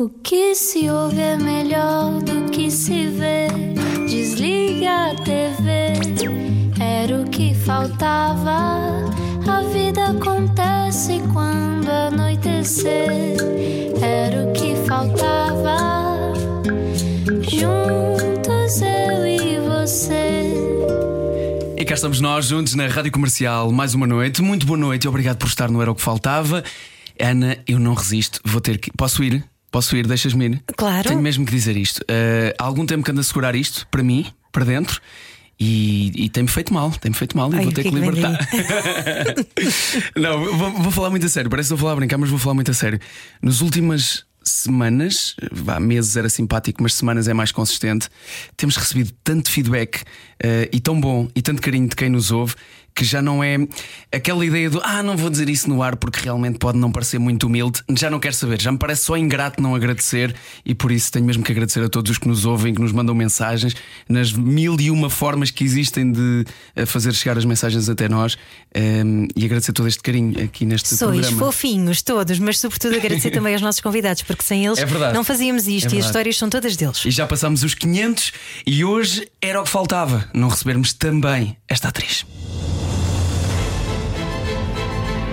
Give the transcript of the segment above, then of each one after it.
O que se ouve é melhor do que se vê. Desliga a TV, era o que faltava. A vida acontece quando anoitecer, era o que faltava. Juntos eu e você. E cá estamos nós juntos na Rádio Comercial mais uma noite. Muito boa noite obrigado por estar no Era o que Faltava. Ana, eu não resisto, vou ter que. Posso ir? Posso ir? Deixas-me ir? Claro. Tenho mesmo que dizer isto. Uh, há algum tempo que ando a segurar isto, para mim, para dentro. E, e tem-me feito mal, tem-me feito mal e Ai, vou o ter que que, libertar. não, vou, vou falar muito a sério. Parece que a falar a brincar, mas vou falar muito a sério. Nas últimas semanas, vá, meses era simpático, mas semanas é mais consistente. Temos recebido tanto feedback uh, e tão bom e tanto carinho de quem nos ouve que já não é aquela ideia do ah, não vou dizer isso no ar porque realmente pode não parecer muito humilde. Já não quero saber, já me parece só ingrato não agradecer e por isso tenho mesmo que agradecer a todos os que nos ouvem, que nos mandam mensagens nas mil e uma formas que existem de eh, fazer chegar as mensagens até nós um, e agradecer todo este carinho aqui neste Sois programa. fofinhos todos, mas sobretudo agradecer também aos nossos convidados, porque sem eles É não fazíamos isto É e as histórias são todas deles. E já passámos os 500 e hoje era o que faltava, não recebermos também esta atriz.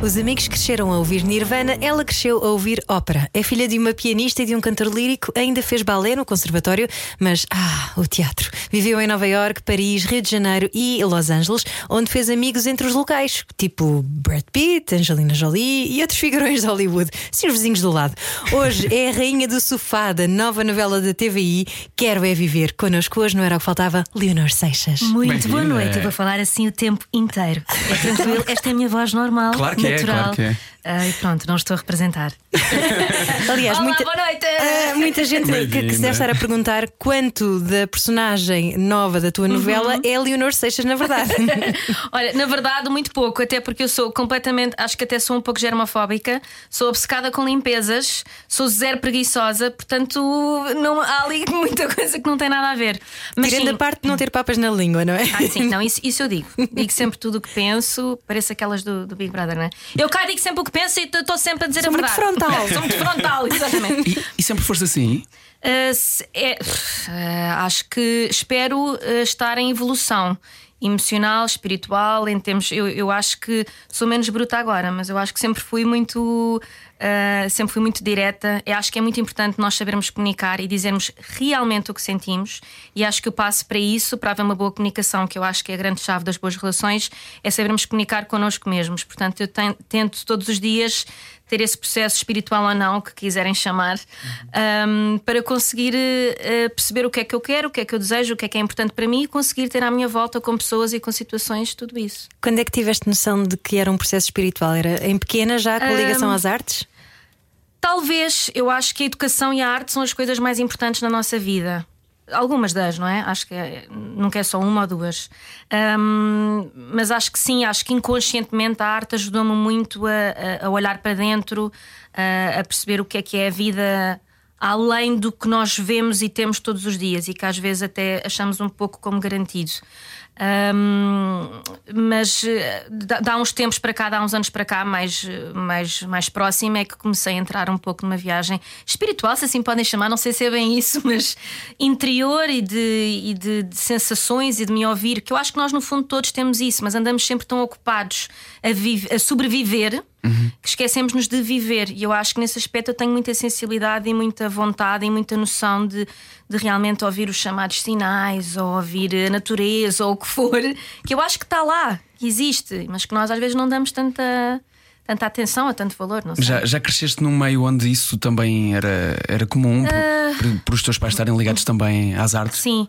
Os amigos cresceram a ouvir Nirvana, ela cresceu a ouvir ópera. É filha de uma pianista e de um cantor lírico, ainda fez balé no conservatório, mas ah, o teatro. Viveu em Nova York, Paris, Rio de Janeiro e Los Angeles, onde fez amigos entre os locais, tipo Brad Pitt, Angelina Jolie e outros figurões de Hollywood, sim, os vizinhos do lado. Hoje é a rainha do sofá da nova novela da TVI, Quero é Viver. Connosco hoje não era o que faltava, Leonor Seixas. Muito boa noite, eu vou falar assim o tempo inteiro. É tranquilo, esta é a minha voz normal, Claro que é, natural. claro que é. E pronto, não estou a representar. Aliás, Olá, muita, boa noite! Ah, muita gente que, que se Bem-vinda. deve estar a perguntar quanto da personagem nova da tua novela Uhum. é Leonor Seixas, na verdade. Olha, na verdade, muito pouco, até porque eu sou completamente, acho que até sou um pouco germofóbica, sou obcecada com limpezas, sou zero preguiçosa, portanto, não, há ali muita coisa que não tem nada a ver. Mas Tirando sim, a parte de não ter papas na língua, não é? Ah, sim, não, isso, isso eu digo. Digo sempre tudo o que penso, parece aquelas do, do Big Brother, não é? Eu cá digo sempre o que penso e estou sempre a dizer Sou a muito verdade. frontal. Sou muito frontal, exatamente. E, e sempre foste assim? Uh, se- é, uh, acho que espero uh, estar em evolução emocional, espiritual, em termos. Eu, eu acho que sou menos bruta agora, mas eu acho que sempre fui muito. Uh, sempre fui muito direta. Eu acho que é muito importante nós sabermos comunicar e dizermos realmente o que sentimos. E acho que o passo para isso, para haver uma boa comunicação, que eu acho que é a grande chave das boas relações, é sabermos comunicar connosco mesmos. Portanto, eu ten- tento todos os dias ter esse processo espiritual ou não, que quiserem chamar, um, para conseguir uh, perceber o que é que eu quero, o que é que eu desejo, o que é que é importante para mim e conseguir ter à minha volta com pessoas e com situações tudo isso. Quando é que tiveste noção de que era um processo espiritual? Era em pequena já, com a ligação às artes? Talvez eu acho que a educação e a arte são as coisas mais importantes na nossa vida. Algumas das, não é? Acho que é- nunca é só uma ou duas. Ahm, mas acho que sim, acho que inconscientemente a arte ajudou-me muito a, a- a olhar para dentro, a, a perceber o que é que é a vida além do que nós vemos e temos todos os dias e que às vezes até achamos um pouco como garantido. Ahm, mas eh, dá, dá uns tempos para cá, dá uns anos para cá, mais, mais, mais próximo, é que comecei a entrar um pouco numa viagem espiritual, se assim podem chamar, não sei se é bem isso, mas interior e de, e de, de sensações e de me ouvir, que eu acho que nós no fundo todos temos isso, mas andamos sempre tão ocupados a, vive- a sobreviver que esquecemos-nos de viver. E eu acho que nesse aspecto eu tenho muita sensibilidade e muita vontade e muita noção de, de realmente ouvir os chamados sinais ou ouvir a natureza ou o que for, que eu acho que está lá, que existe, mas que nós às vezes não damos tanta, tanta atenção a tanto valor. Não sei. Já, já cresceste num meio onde isso também era, era comum, por, por- por os teus pais estarem ligados também às artes? Sim.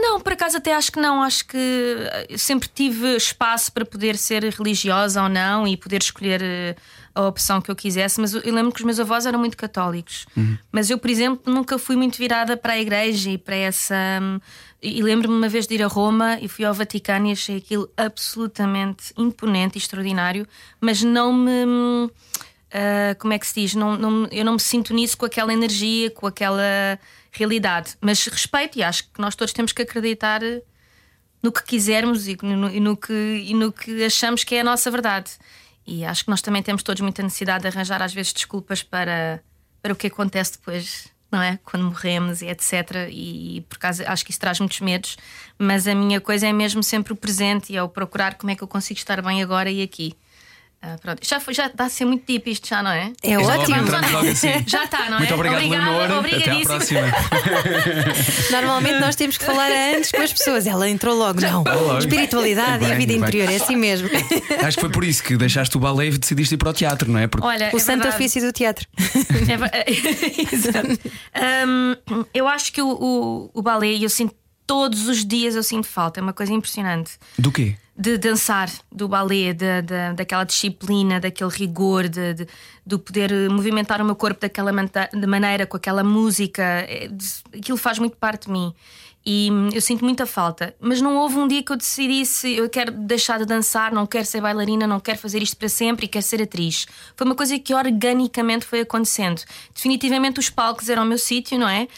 Não, por acaso até acho que não. Acho que eh, sempre tive espaço para poder ser religiosa ou não e poder escolher eh, a opção que eu quisesse. Mas eu lembro que os meus avós eram muito católicos. Mas eu, por exemplo, nunca fui muito virada para a igreja e para essa. hum, E lembro-me uma vez de ir a Roma e fui ao Vaticano e achei aquilo absolutamente imponente e extraordinário, mas não me. ah, como é que se diz? Não, não- eu não me sinto nisso com aquela energia, com aquela realidade. Mas respeito e acho que nós todos temos que acreditar no que quisermos e no, e no que, e no que achamos que é a nossa verdade. E acho que nós também temos todos muita necessidade de arranjar, às vezes, desculpas para, para o que acontece depois, não é? Quando morremos e etc. E por causa, acho que isso traz muitos medos. Mas a minha coisa é mesmo sempre o presente e é o procurar como é que eu consigo estar bem agora e aqui. Ah, pronto. Já, foi, já está a ser muito deep isto, já não é? É Logo ótimo. logo assim. Já está, não é? Muito obrigado, Obrigada, Leonor. Até à obrigadíssimo. próxima. Normalmente nós temos que falar antes com as pessoas. Ela entrou logo, não. logo. Espiritualidade e a Bem, vida bem. interior, é assim mesmo. Acho que foi por isso que deixaste o balé e decidiste ir para o teatro, não é? Porque Olha, O é santo verdade. ofício do teatro. É Exato. Hum, eu acho que o, o, o balé, eu sinto todos os dias, eu sinto falta, é uma coisa impressionante. do quê? De dançar, do balé, de, de- daquela disciplina, daquele rigor, de, de, do poder movimentar o meu corpo daquela de maneira, com aquela música, é, de- aquilo faz muito parte de mim. E hum, eu sinto muita falta. Mas não houve um dia que eu decidisse eu quero deixar de dançar, não quero ser bailarina, não quero fazer isto para sempre e quero ser atriz. Foi uma coisa que organicamente foi acontecendo. Definitivamente os palcos eram o meu sítio, não é?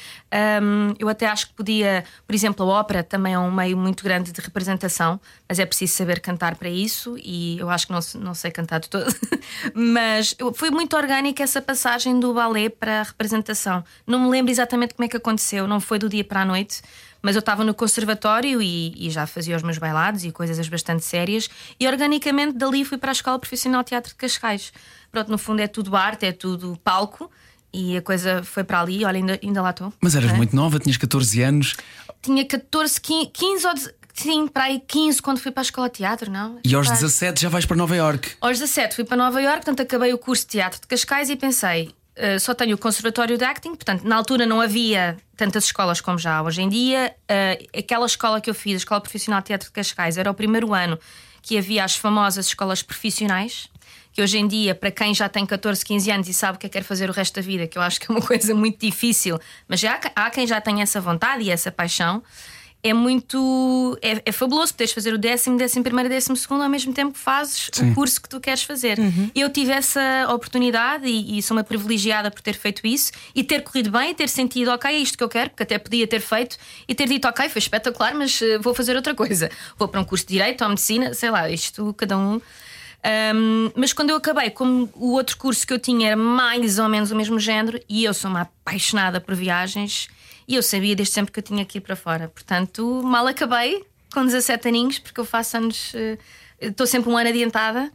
Hum, eu até acho que podia, por exemplo, a ópera também é um meio muito grande de representação, mas é preciso saber cantar para isso e eu acho que não, não sei cantar de todo. mas foi muito orgânica essa passagem do balé para a representação. Não me lembro exatamente como é que aconteceu, não foi do dia para a noite. Mas eu estava no conservatório e, e já fazia os meus bailados e coisas bastante sérias, e organicamente dali fui para a Escola Profissional de Teatro de Cascais. Pronto, no fundo é tudo arte, é tudo palco, e a coisa foi para ali. Olha, ainda, ainda lá estou. Mas eras é? muito nova, tinhas 14 anos Tinha 14, 15, 15 ou. Sim, para aí 15 quando fui para a Escola de Teatro, não? e aos Pá. 17 já vais para Nova York. Aos 17 fui para Nova York, portanto acabei o curso de teatro de Cascais e pensei, eh, só tenho o Conservatório de Acting, portanto na altura não havia tantas escolas como já há hoje em dia. Eh, aquela escola que eu fiz, a Escola Profissional de Teatro de Cascais, era o primeiro ano que havia as famosas escolas profissionais. Que hoje em dia, para quem já tem 14, 15 anos e sabe o que é que quer fazer o resto da vida, que eu acho que é uma coisa muito difícil, mas já há, há quem já tenha essa vontade e essa paixão, é muito. É, é fabuloso poderes fazer o décimo, décimo primeiro e décimo segundo ao mesmo tempo que fazes Sim. o curso que tu queres fazer. Eu tive essa oportunidade e, e sou uma privilegiada por ter feito isso e ter corrido bem e ter sentido, ok, é isto que eu quero, porque até podia ter feito e ter dito, ok, foi espetacular, mas eh, vou fazer outra coisa. Vou para um curso de direito ou medicina, sei lá, isto cada um. Um, mas quando eu acabei, como o outro curso que eu tinha era mais ou menos o mesmo género, e eu sou uma apaixonada por viagens, e eu sabia desde sempre que eu tinha que ir para fora. Portanto, mal acabei, com 17 aninhos, porque eu faço anos, eh, estou sempre um ano adiantada,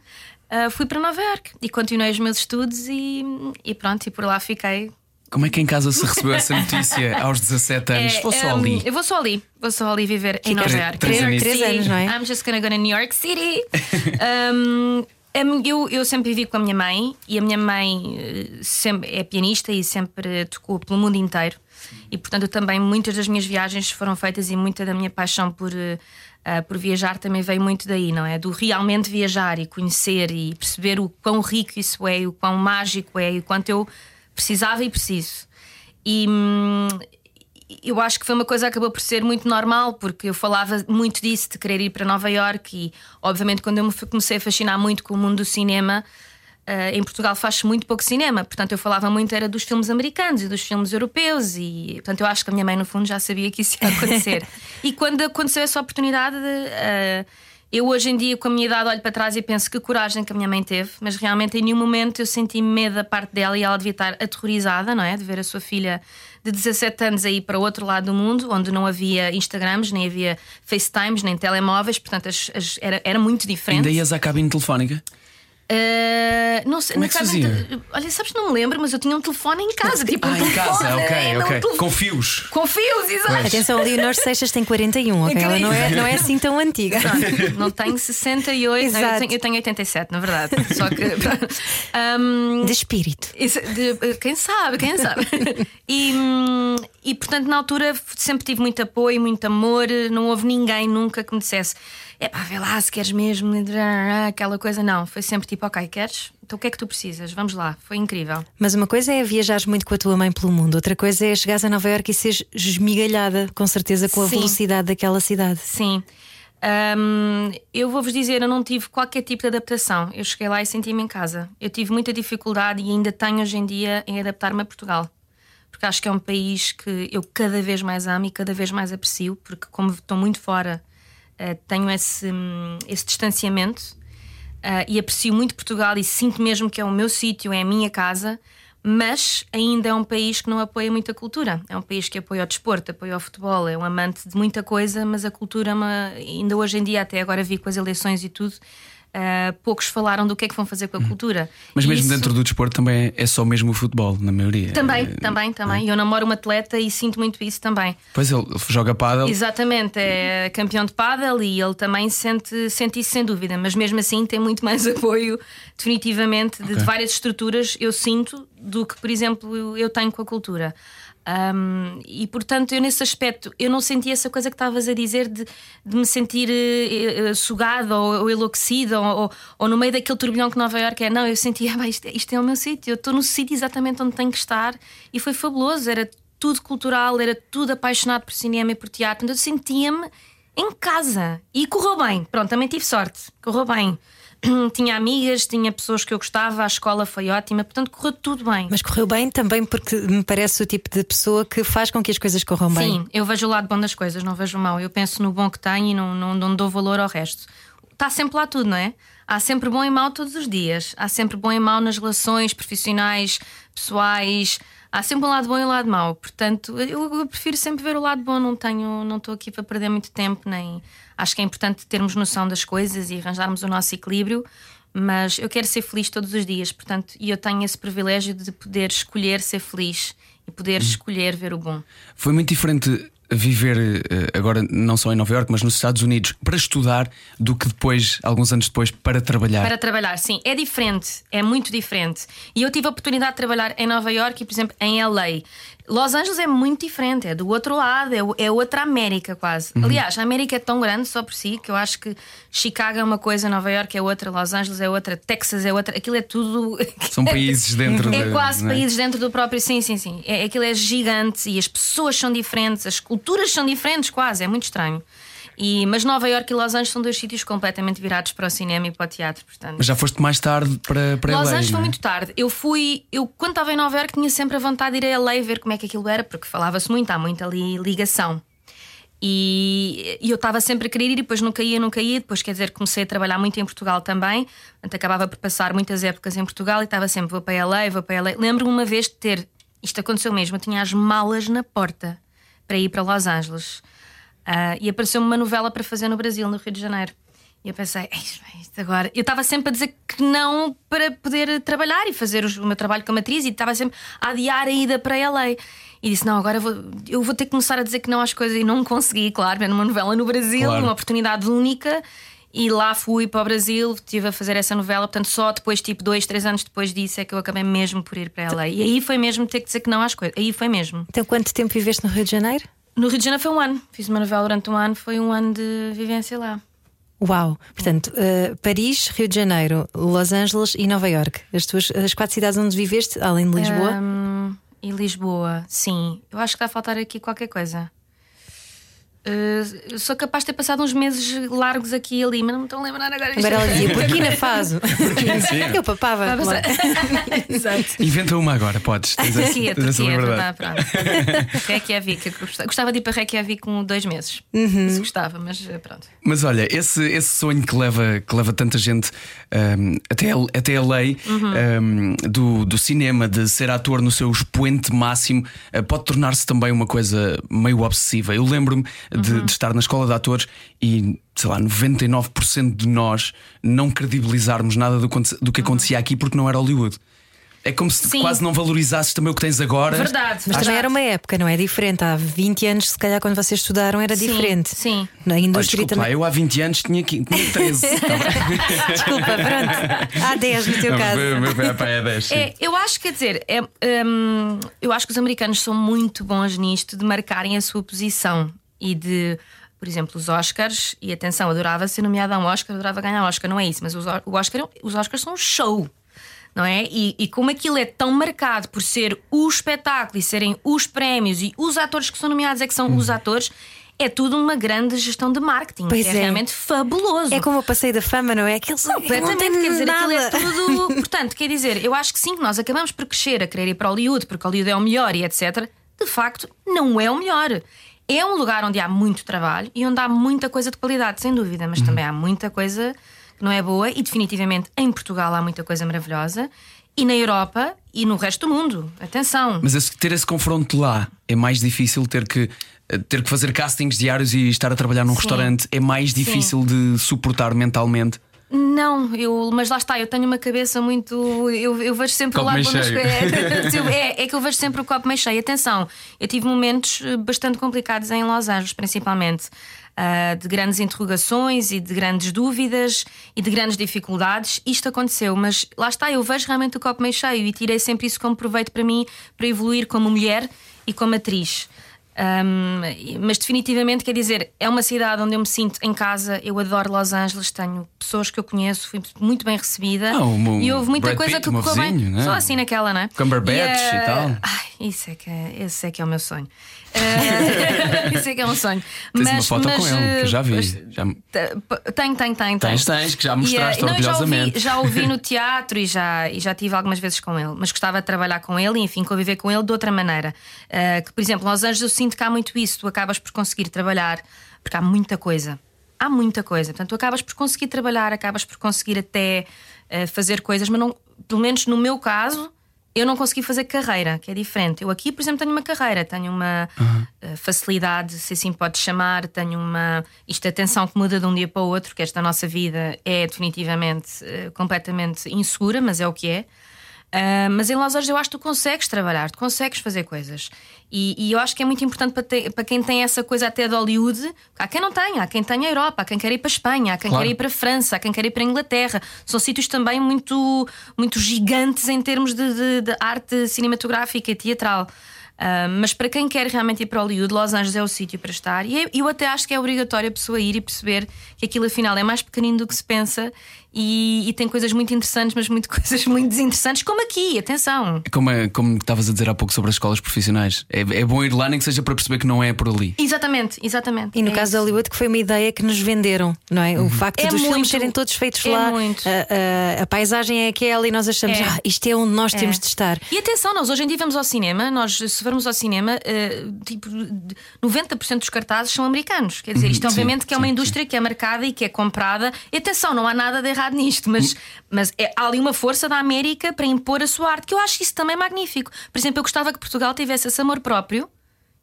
eh, fui para Nova York e continuei os meus estudos, e, e pronto, e por lá fiquei. Como é que em casa se recebeu essa notícia aos 17 anos? É, Vou só um, ali. Eu vou só ali, vou só ali viver em Nova York. três. Três anos, não é? I'm just gonna go to New York City. Um, mi- eu, eu sempre vivi com a minha mãe e a minha mãe eh, sempre é pianista e sempre tocou pelo mundo inteiro. E portanto, também muitas das minhas viagens foram feitas e muita da minha paixão por, ah, por viajar também veio muito daí, não é? Do realmente viajar e conhecer e perceber o quão rico isso é, o quão mágico é e o quanto eu precisava e preciso. E hum, eu acho que foi uma coisa que acabou por ser muito normal, porque eu falava muito disso, de querer ir para Nova York, e obviamente quando eu me comecei a fascinar muito com o mundo do cinema. Eh, em Portugal faz-se muito pouco cinema, portanto eu falava muito era dos filmes americanos e dos filmes europeus e portanto eu acho que a minha mãe no fundo já sabia que isso ia acontecer. e quando aconteceu essa oportunidade, eh, eu hoje em dia com a minha idade olho para trás e penso que coragem que a minha mãe teve, mas realmente em nenhum momento eu senti medo da parte dela e ela devia estar aterrorizada, não é, de ver a sua filha de 17 anos a ir para o outro lado do mundo, onde não havia Instagrams, nem havia FaceTimes, nem telemóveis, portanto as- as- era, era muito diferente. Ainda ias à cabine telefónica? Uh, não sei, Como não é que fazia? Olha, sabes, não me lembro, mas eu tinha um telefone em casa. Tipo, um Ah, em telefone, casa, ok, é, não, um ok. telefone- Com fios. Com fios, exato. Atenção, a Leonor Seixas tem 41, ok? Ela não é, não é assim tão antiga. Pronto, não tenho 68, não, eu, Exato. tenho, eu tenho 87, na verdade. Só que. um, De espírito. Isso, de- quem sabe, quem sabe. E, hum, e portanto, na altura sempre tive muito apoio, muito amor. Não houve ninguém nunca que me dissesse: é pá, vê lá se queres mesmo, aquela coisa. Não, foi sempre tipo: ok, queres? Então o que é que tu precisas? Vamos lá. Foi incrível. Mas uma coisa é viajares muito com a tua mãe pelo mundo, outra coisa é chegares a Nova Iorque e seres esmigalhada, com certeza, com a Sim. velocidade daquela cidade. Sim. Hum, eu vou-vos dizer, eu não tive qualquer tipo de adaptação. Eu cheguei lá e senti-me em casa. Eu tive muita dificuldade e ainda tenho hoje em dia em adaptar-me a Portugal. Porque acho que é um país que eu cada vez mais amo e cada vez mais aprecio, porque como estou muito fora, eh, tenho esse, hum, esse distanciamento. uh, e aprecio muito Portugal e sinto mesmo que é o meu sítio, é a minha casa. Mas ainda é um país que não apoia muita cultura. É um país que apoia o desporto, apoia o futebol, é um amante de muita coisa, mas a cultura, ainda hoje em dia, até agora vi com as eleições e tudo, Uh, poucos falaram do que é que vão fazer com a cultura. Mas mesmo Isso... dentro do desporto também é só mesmo o futebol, na maioria. Também, é, também, também. É? Eu namoro um atleta e sinto muito isso também. Pois ele joga pádel. Exatamente, é campeão de pádel e ele também sente, sente isso sem dúvida, mas mesmo assim tem muito mais apoio, definitivamente, de, okay. de várias estruturas, eu sinto, do que, por exemplo, eu tenho com a cultura. Um, e portanto, eu nesse aspecto, eu não senti essa coisa que estavas a dizer de, de me sentir uh, sugada ou, ou enlouquecida ou, ou, ou, no meio daquele turbilhão que Nova Iorque é. Não, eu senti, ah, isto, isto é o meu sítio, eu estou no sítio exatamente onde tenho que estar e foi fabuloso. Era tudo cultural, era tudo apaixonado por cinema e por teatro. Então eu sentia-me em casa e correu bem. Pronto, também tive sorte, correu bem. tinha amigas, tinha pessoas que eu gostava, a escola foi ótima, portanto correu tudo bem. Mas correu bem também porque me parece o tipo de pessoa que faz com que as coisas corram bem. Sim, eu vejo o lado bom das coisas, não vejo o mau. Eu penso no bom que tenho e não, não, não dou valor ao resto. Está sempre lá tudo, não é? Há sempre bom e mau todos os dias. Há sempre bom e mau nas relações profissionais, pessoais. Há sempre um lado bom e um lado mau. Portanto, eu, eu prefiro sempre ver o lado bom. Não tenho, não estou aqui para perder muito tempo nem Acho que é importante termos noção das coisas e arranjarmos o nosso equilíbrio, mas eu quero ser feliz todos os dias, portanto, e eu tenho esse privilégio de poder escolher ser feliz e poder uhum. escolher ver o bom. Foi muito diferente viver eh, agora não só em Nova York, mas nos Estados Unidos para estudar do que depois, alguns anos depois, para trabalhar? Para trabalhar, sim. É diferente, é muito diferente. E eu tive a oportunidade de trabalhar em Nova York e, por exemplo, em LA. Los Angeles é muito diferente, é do outro lado, é, é outra América quase. Uhum. Aliás, a América é tão grande só por si que eu acho que Chicago é uma coisa, Nova York é outra, Los Angeles é outra, Texas é outra, aquilo é tudo. São países dentro É quase é? países dentro do próprio. Sim, sim, sim. É, aquilo é gigante e as pessoas são diferentes, as culturas são diferentes, quase, é muito estranho. E, mas Nova York e Los Angeles são dois sítios completamente virados para o cinema e para o teatro. Portanto. Mas já foste mais tarde para, para Los LA, Angeles foi é? muito tarde. Eu fui, eu quando estava em Nova York tinha sempre a vontade de ir a LA ver como é que aquilo era, porque falava-se muito, há muita ali ligação. E, e eu estava sempre a querer ir e depois nunca ia, nunca ia. Depois, quer dizer, comecei a trabalhar muito em Portugal também. Portanto, acabava por passar muitas épocas em Portugal e estava sempre, vou para LA, vou para LA. Lembro-me uma vez de ter, isto aconteceu mesmo, eu tinha as malas na porta para ir para Los Angeles. Uh, e apareceu-me uma novela para fazer no Brasil, no Rio de Janeiro. E eu pensei, isto agora. Eu estava sempre a dizer que não para poder trabalhar e fazer o meu trabalho como atriz, e estava sempre a adiar a ida para LA. E disse: Não, agora eu vou, eu vou ter que começar a dizer que não às coisas. E não consegui, claro, ver numa novela no Brasil, claro. uma oportunidade única. E lá fui para o Brasil, estive a fazer essa novela, portanto, só depois, tipo, dois, três anos depois disso, é que eu acabei mesmo por ir para LA. E aí foi mesmo ter que dizer que não às coisas. Aí foi mesmo. Então, quanto tempo viveste no Rio de Janeiro? No Rio de Janeiro foi um ano. Fiz uma novela durante um ano, foi um ano de vivência lá. Uau! Portanto, uh, Paris, Rio de Janeiro, Los Angeles e Nova York. As tuas as quatro cidades onde viveste, além de Lisboa? Um, e Lisboa, sim. Eu acho que está a faltar aqui qualquer coisa. Uh, sou capaz de ter passado uns meses largos aqui e ali, mas não me estou a lembrar agora. Agora ela dizia Burkina Faso. Eu papava. Exato. Inventa uma agora, podes. Turquia, Turquia. Reykjavik. Gostava de ir para Reykjavik com dois meses. Uhum. Se gostava, mas eh, pronto. Mas olha, esse, esse sonho que leva, que leva tanta gente um, ehm, até, a, até a lei uhum. um, ehm, do, do cinema, de ser ator no seu expoente máximo, uh, pode tornar-se também uma coisa meio obsessiva. Eu lembro-me de, uhum. de estar na escola de atores e sei lá, 99% de nós não credibilizarmos nada do, do que acontecia aqui porque não era Hollywood. É como se Sim. quase não valorizasses também o que tens agora. Verdade. Mas também era uma época, não é? Diferente. Há 20 anos, se calhar, quando vocês estudaram, era sim, diferente. Sim. Na indústria desculpa, também. eu há 20 anos tinha, tinha 13. desculpa, pronto. Há 10 no teu não, caso. Meu, meu pai é 10. É, eu acho, quer dizer, é, um, eu acho que os americanos são muito bons nisto de marcarem a sua posição e de por exemplo, os Oscars, e atenção, adorava ser nomeada a um Oscar, adorava ganhar Oscar, não é isso, mas os, o Oscar, os Oscars são um show. Não é? E, e, como aquilo é tão marcado por ser o espetáculo e serem os prémios e os atores que são nomeados é que são os atores, é tudo uma grande gestão de marketing. Pois é, é, realmente fabuloso. É como o passeio da fama, não é? Aquilo Completamente, quer dizer, nada. é tudo. Portanto, quer dizer, eu acho que sim, que nós acabamos por crescer a querer ir para Hollywood, porque Hollywood é o melhor e etc. De facto, não é o melhor. É um lugar onde há muito trabalho e onde há muita coisa de qualidade, sem dúvida, mas uhum. também há muita coisa que não é boa, e definitivamente em Portugal há muita coisa maravilhosa, e na Europa e no resto do mundo. Atenção. Mas ter esse confronto lá é mais difícil ter que. eh, Ter que fazer castings diários e estar a trabalhar num Sim. restaurante é mais difícil de suportar mentalmente. Não, eu, mas lá está, eu tenho uma cabeça muito. Eu, eu vejo sempre Copo o lado meio bom das cheio. coisas. É, é que eu vejo sempre o copo meio cheio. Atenção, eu tive momentos eh, bastante complicados em Los Angeles, principalmente. ah, de grandes interrogações e de grandes dúvidas e de grandes dificuldades. Isto aconteceu, mas lá está, eu vejo realmente o copo meio cheio e tirei sempre isso como proveito para mim, para evoluir como mulher e como atriz. Um, mas definitivamente quer dizer, é uma cidade onde eu me sinto em casa. Eu adoro Los Angeles, tenho pessoas que eu conheço, fui muito bem recebida Ah, meu e houve muita Brad coisa Pitt, que correu bem. né? Só assim naquela, né? Cumberbatch e tal. Ai, isso é que é, esse é que é o meu sonho. Eh, isso é que é um sonho. Tens mas, uma foto mas, com ele, que eu já vi. Já- Tenho, tenho, tenho. Tens, tens, que já E, mostraste eh, não, já ouvi, orgulhosamente. já ouvi no teatro e já, e já tive algumas vezes com ele, mas gostava de trabalhar com ele e, enfim, conviver com ele de outra maneira. Eh, que, por exemplo, Los Angeles eu sinto que há muito isso, tu acabas por conseguir trabalhar, porque há muita coisa. Há muita coisa. Portanto, tu acabas por conseguir trabalhar, acabas por conseguir até eh, fazer coisas, mas não, pelo menos no meu caso, eu não consegui fazer carreira, que é diferente. Eu aqui, por exemplo, tenho uma carreira, tenho uma eh, facilidade, se assim pode chamar, tenho uma. Isto, atenção, que muda de um dia para o outro, que esta nossa vida é definitivamente eh, completamente insegura, mas é o que é. Ah, mas em Los Angeles eu acho que tu consegues trabalhar, tu consegues fazer coisas. E, e eu acho que é muito importante para, ter- para quem tem essa coisa até de Hollywood. Há quem não tenha, há quem tenha a Europa, há quem quer ir para a Espanha, há quem Claro. quer ir para a França, há quem quer ir para a Inglaterra. São sítios também muito, muito gigantes em termos de, de- de arte cinematográfica e teatral. Ah, mas para quem quer realmente ir para Hollywood, Los Angeles é o sítio para estar. E eu até acho que é obrigatório a pessoa ir e perceber que aquilo afinal é mais pequenino do que se pensa e, e tem coisas muito interessantes, mas muito coisas muito desinteressantes, como aqui, atenção. Como, é- como estavas a dizer há pouco sobre as escolas profissionais. É, é bom ir lá, nem que seja para perceber que não é por ali. Exatamente, exatamente. E no É caso de isso. Hollywood, que foi uma ideia que nos venderam, não é? O facto É dos filmes muito. serem todos feitos É lá, muito. A, a- a paisagem é aquela e nós achamos, É. ah, isto é onde nós É. temos de estar. E atenção, nós hoje em dia vamos ao cinema, nós se formos ao cinema, eh, tipo, 90% dos cartazes são americanos. Quer dizer, isto Uhum, sim, obviamente que é uma sim, indústria que é marcada e que é comprada. E atenção, não há nada de errado nisto, mas, mas é- há ali uma força da América para impor a sua arte, que eu acho isso também magnífico. Por exemplo, eu gostava que Portugal tivesse esse amor próprio.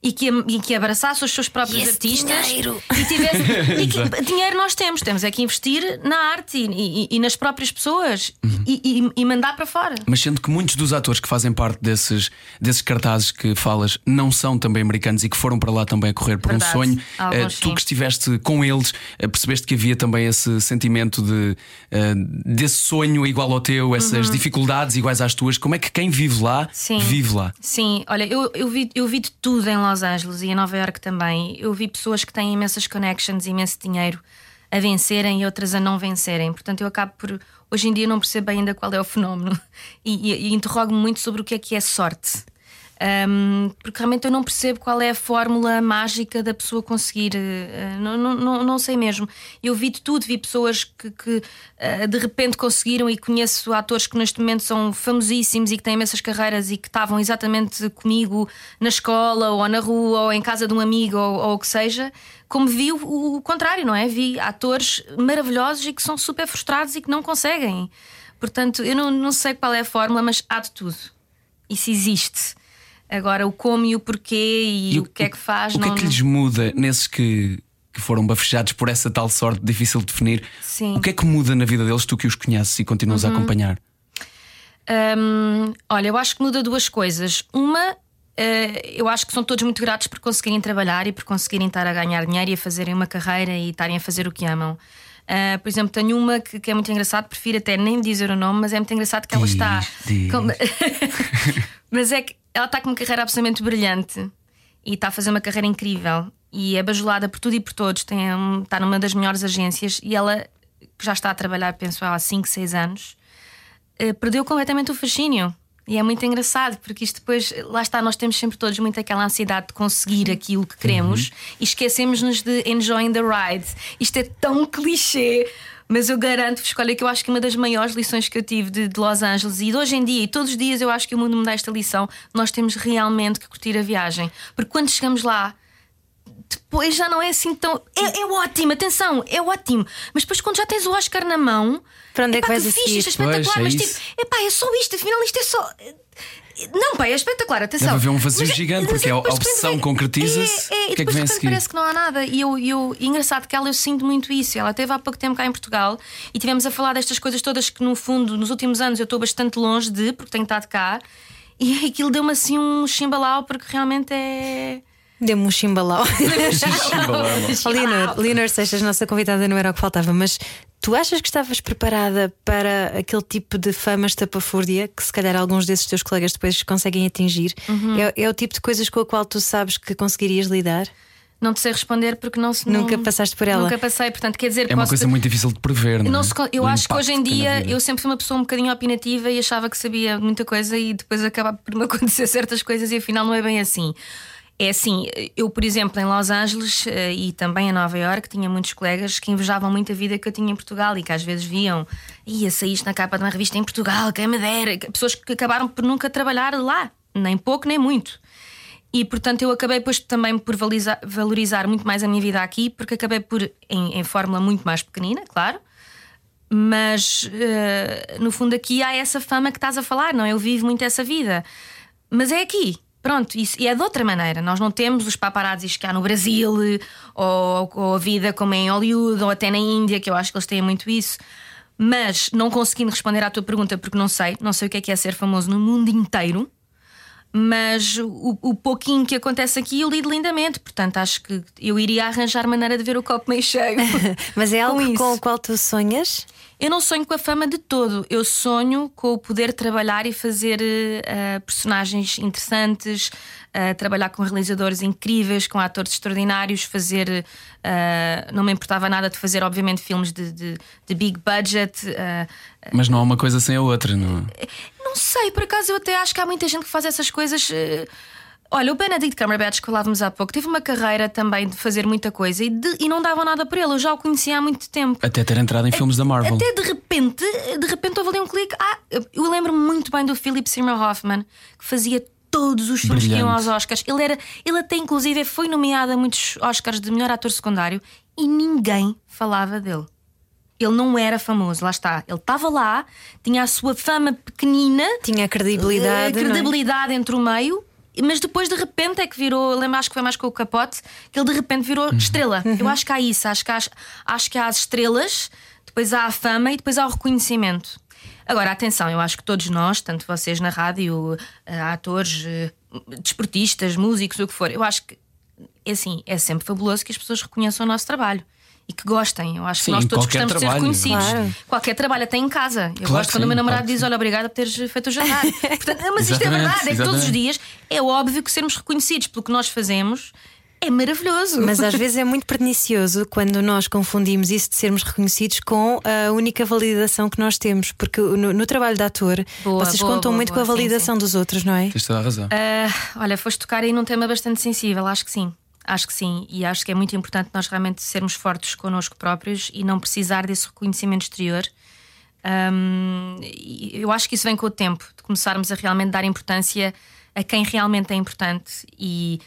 E que, e que abraçasse os seus próprios E artistas dinheiro. e tivesse e que- dinheiro nós temos, temos é que investir na arte e, e- e nas próprias pessoas Uhum. e, e- e mandar para fora. Mas sendo que muitos dos atores que fazem parte desses, desses cartazes que falas não são também americanos e que foram para lá também a correr por Verdade. um sonho, Alguns eh, tu sim. que estiveste com eles, eh, percebeste que havia também esse sentimento de, eh, desse sonho igual ao teu, essas dificuldades iguais às tuas. Como é que quem vive lá Uhum. Sim. vive lá? Sim, olha, eu, eu, vi, eu vi de tudo em Los Angeles e em Nova York também. Eu vi pessoas que têm imensas connections, imenso dinheiro a vencerem e outras a não vencerem. Portanto, eu acabo por. Hoje em dia não percebo ainda qual é o fenómeno e, e, e interrogo-me muito sobre o que é que é sorte. Um, porque realmente eu não percebo qual é a fórmula mágica da pessoa conseguir. uh, não, não, não, sei mesmo. Eu vi de tudo, vi pessoas que, que, uh, de repente conseguiram e conheço atores que neste momento são famosíssimos e que têm imensas carreiras e que estavam exatamente comigo na escola ou na rua ou em casa de um amigo ou, ou o que seja. Como vi o, o contrário, não é? Vi atores maravilhosos e que são super frustrados e que não conseguem. Portanto, eu não, não sei qual é a fórmula, mas há de tudo. Isso existe. Agora, o como e o porquê e, o, que é que faz. O que não, é que lhes muda nesses que, que foram bafejados por essa tal sorte difícil de definir? Sim. O que é que muda na vida deles, tu que os conheces e continuas a acompanhar? Hum, olha, eu acho que muda duas coisas. Uma, eh, eu acho que são todos muito gratos por conseguirem trabalhar e por conseguirem estar a ganhar dinheiro e a fazerem uma carreira e estarem a fazer o que amam. Ah, por exemplo, tenho uma que, que é muito engraçado, prefiro até nem dizer o nome, mas é muito engraçado que ela Diz, está. diz. com- mas é que ela está com uma carreira absolutamente brilhante e está a fazer uma carreira incrível e é bajulada por tudo e por todos. Tem, está numa das melhores agências e ela, que já está a trabalhar, penso, há 5, 6 anos, eh, perdeu completamente o fascínio. E é muito engraçado, porque isto depois, lá está, nós temos sempre todos muito aquela ansiedade de conseguir aquilo que queremos e esquecemos-nos de enjoying the ride. Isto é tão clichê, mas eu garanto-vos, olha, que eu acho que uma das maiores lições que eu tive de, de Los Angeles e de hoje em dia, e todos os dias eu acho que o mundo me dá esta lição, nós temos realmente que curtir a viagem. Porque quando chegamos lá, depois já não é assim tão. É, é ótimo, atenção, é ótimo. Mas depois quando já tens o Oscar na mão. Para onde é que vais que a fixe, é espetacular, Pois, é mas isso. tipo, epá, é só isto, afinal isto é só. Não, pá, é espetacular, atenção. Deve haver um vazio Mas- gigante, mas porque a depois de obsessão concretiza-se. É, é, e que é que depois vem a de repente seguir? parece que não há nada. E eu, eu, e engraçado que ela eu sinto muito isso. Ela esteve há pouco tempo cá em Portugal e tivemos a falar destas coisas todas que, no fundo, nos últimos anos eu estou bastante longe de, porque tenho estado cá. E aquilo deu-me assim um chimbalau, porque realmente é. Dê-me um chimbalau. Leonor, Leonor Seixas, nossa convidada, não era o que faltava, mas tu achas que estavas preparada para aquele tipo de fama estapafúrdia que se calhar alguns desses teus colegas depois conseguem atingir? Uhum. É, é o tipo de coisas com a qual tu sabes que conseguirias lidar? Não te sei responder porque não se. Nunca não- passaste por ela? Nunca passei, portanto, quer dizer, É uma coisa te- muito difícil de prever, não, Não é? se eu O acho que hoje em dia eu sempre fui uma pessoa um bocadinho opinativa e achava que sabia muita coisa e depois acaba por me acontecer certas coisas e afinal não é bem assim. É assim, eu, por exemplo, em Los Angeles eh, e também em Nova Iorque, tinha muitos colegas que invejavam muito a vida que eu tinha em Portugal e que às vezes viam, ia saíste na capa de uma revista em Portugal, quem me dera. Pessoas que acabaram por nunca trabalhar lá, nem pouco nem muito. E portanto eu acabei depois também por valorizar, valorizar muito mais a minha vida aqui, porque acabei por, em, em fórmula muito mais pequenina, claro, mas eh, no fundo aqui há essa fama que estás a falar, não? é? Eu vivo muito essa vida, mas é aqui. Pronto, isso, e é de outra maneira. Nós não temos os paparazzis que há no Brasil, ou, ou a vida como é em Hollywood, ou até na Índia, que eu acho que eles têm muito isso. Mas não conseguindo responder à tua pergunta, porque não sei, não sei o que é que é ser famoso no mundo inteiro mas o, o pouquinho que acontece aqui eu lido lindamente, portanto acho que eu iria arranjar maneira de ver o copo meio cheio. Mas é algo Com com, o qual tu sonhas? Eu não sonho com a fama de todo, eu sonho com o poder trabalhar e fazer eh, personagens interessantes, eh, trabalhar com realizadores incríveis, com atores extraordinários, fazer. eh, não me importava nada de fazer, obviamente, filmes de, de- de big budget. Mas não há uma coisa sem a outra, não é? não sei, por acaso eu até acho que há muita gente que faz essas coisas. Eh, Olha, o Benedict Cumberbatch que falávamos há pouco teve uma carreira também de fazer muita coisa e, de- e não dava nada por ele. Eu já o conhecia há muito tempo. Até ter entrado em filmes da Marvel. Até de repente, de repente houve ali um clique. Ah, eu lembro-me muito bem do Philip Seymour Hoffman, que fazia todos os filmes que iam Brilhante. aos Oscars. Ele, era, ele até, inclusive, foi nomeado a muitos Oscars de melhor ator secundário e ninguém falava dele. Ele não era famoso, lá está. Ele estava lá, tinha a sua fama pequenina, Tinha a credibilidade. a não é? credibilidade entre o meio. Mas depois de repente é que virou, lembro acho que foi mais com o capote, que ele de repente virou Uhum. estrela. Eu acho que há isso, acho que há, acho que há as estrelas, depois há a fama e depois há o reconhecimento. Agora, atenção, eu acho que todos nós, tanto vocês na rádio, eh, atores, eh, desportistas, músicos, o que for, eu acho que é assim, é sempre fabuloso que as pessoas reconheçam o nosso trabalho. E que gostem, eu acho Sim, que nós todos gostamos de ser trabalho, reconhecidos. claro. Qualquer trabalho, até em casa. Eu Claro gosto quando o meu sim, namorado claro diz: sim. Olha, obrigada por teres feito o jantar. Portanto, mas isto é Exatamente, verdade, é que todos os exatamente. dias é óbvio que sermos reconhecidos pelo que nós fazemos é maravilhoso. Mas às vezes é muito pernicioso quando nós confundimos isso de sermos reconhecidos com a única validação que nós temos. Porque no, no trabalho de ator, Boa, vocês boa, contam boa, muito boa, com a sim, validação dos outros, não é? Tens toda a razão. Ah, olha, foste tocar aí num tema bastante sensível, acho que sim. Acho que sim, e acho que é muito importante nós realmente sermos fortes connosco próprios e não precisar desse reconhecimento exterior. E eu acho que isso vem com o tempo, de começarmos a realmente dar importância a quem realmente é importante e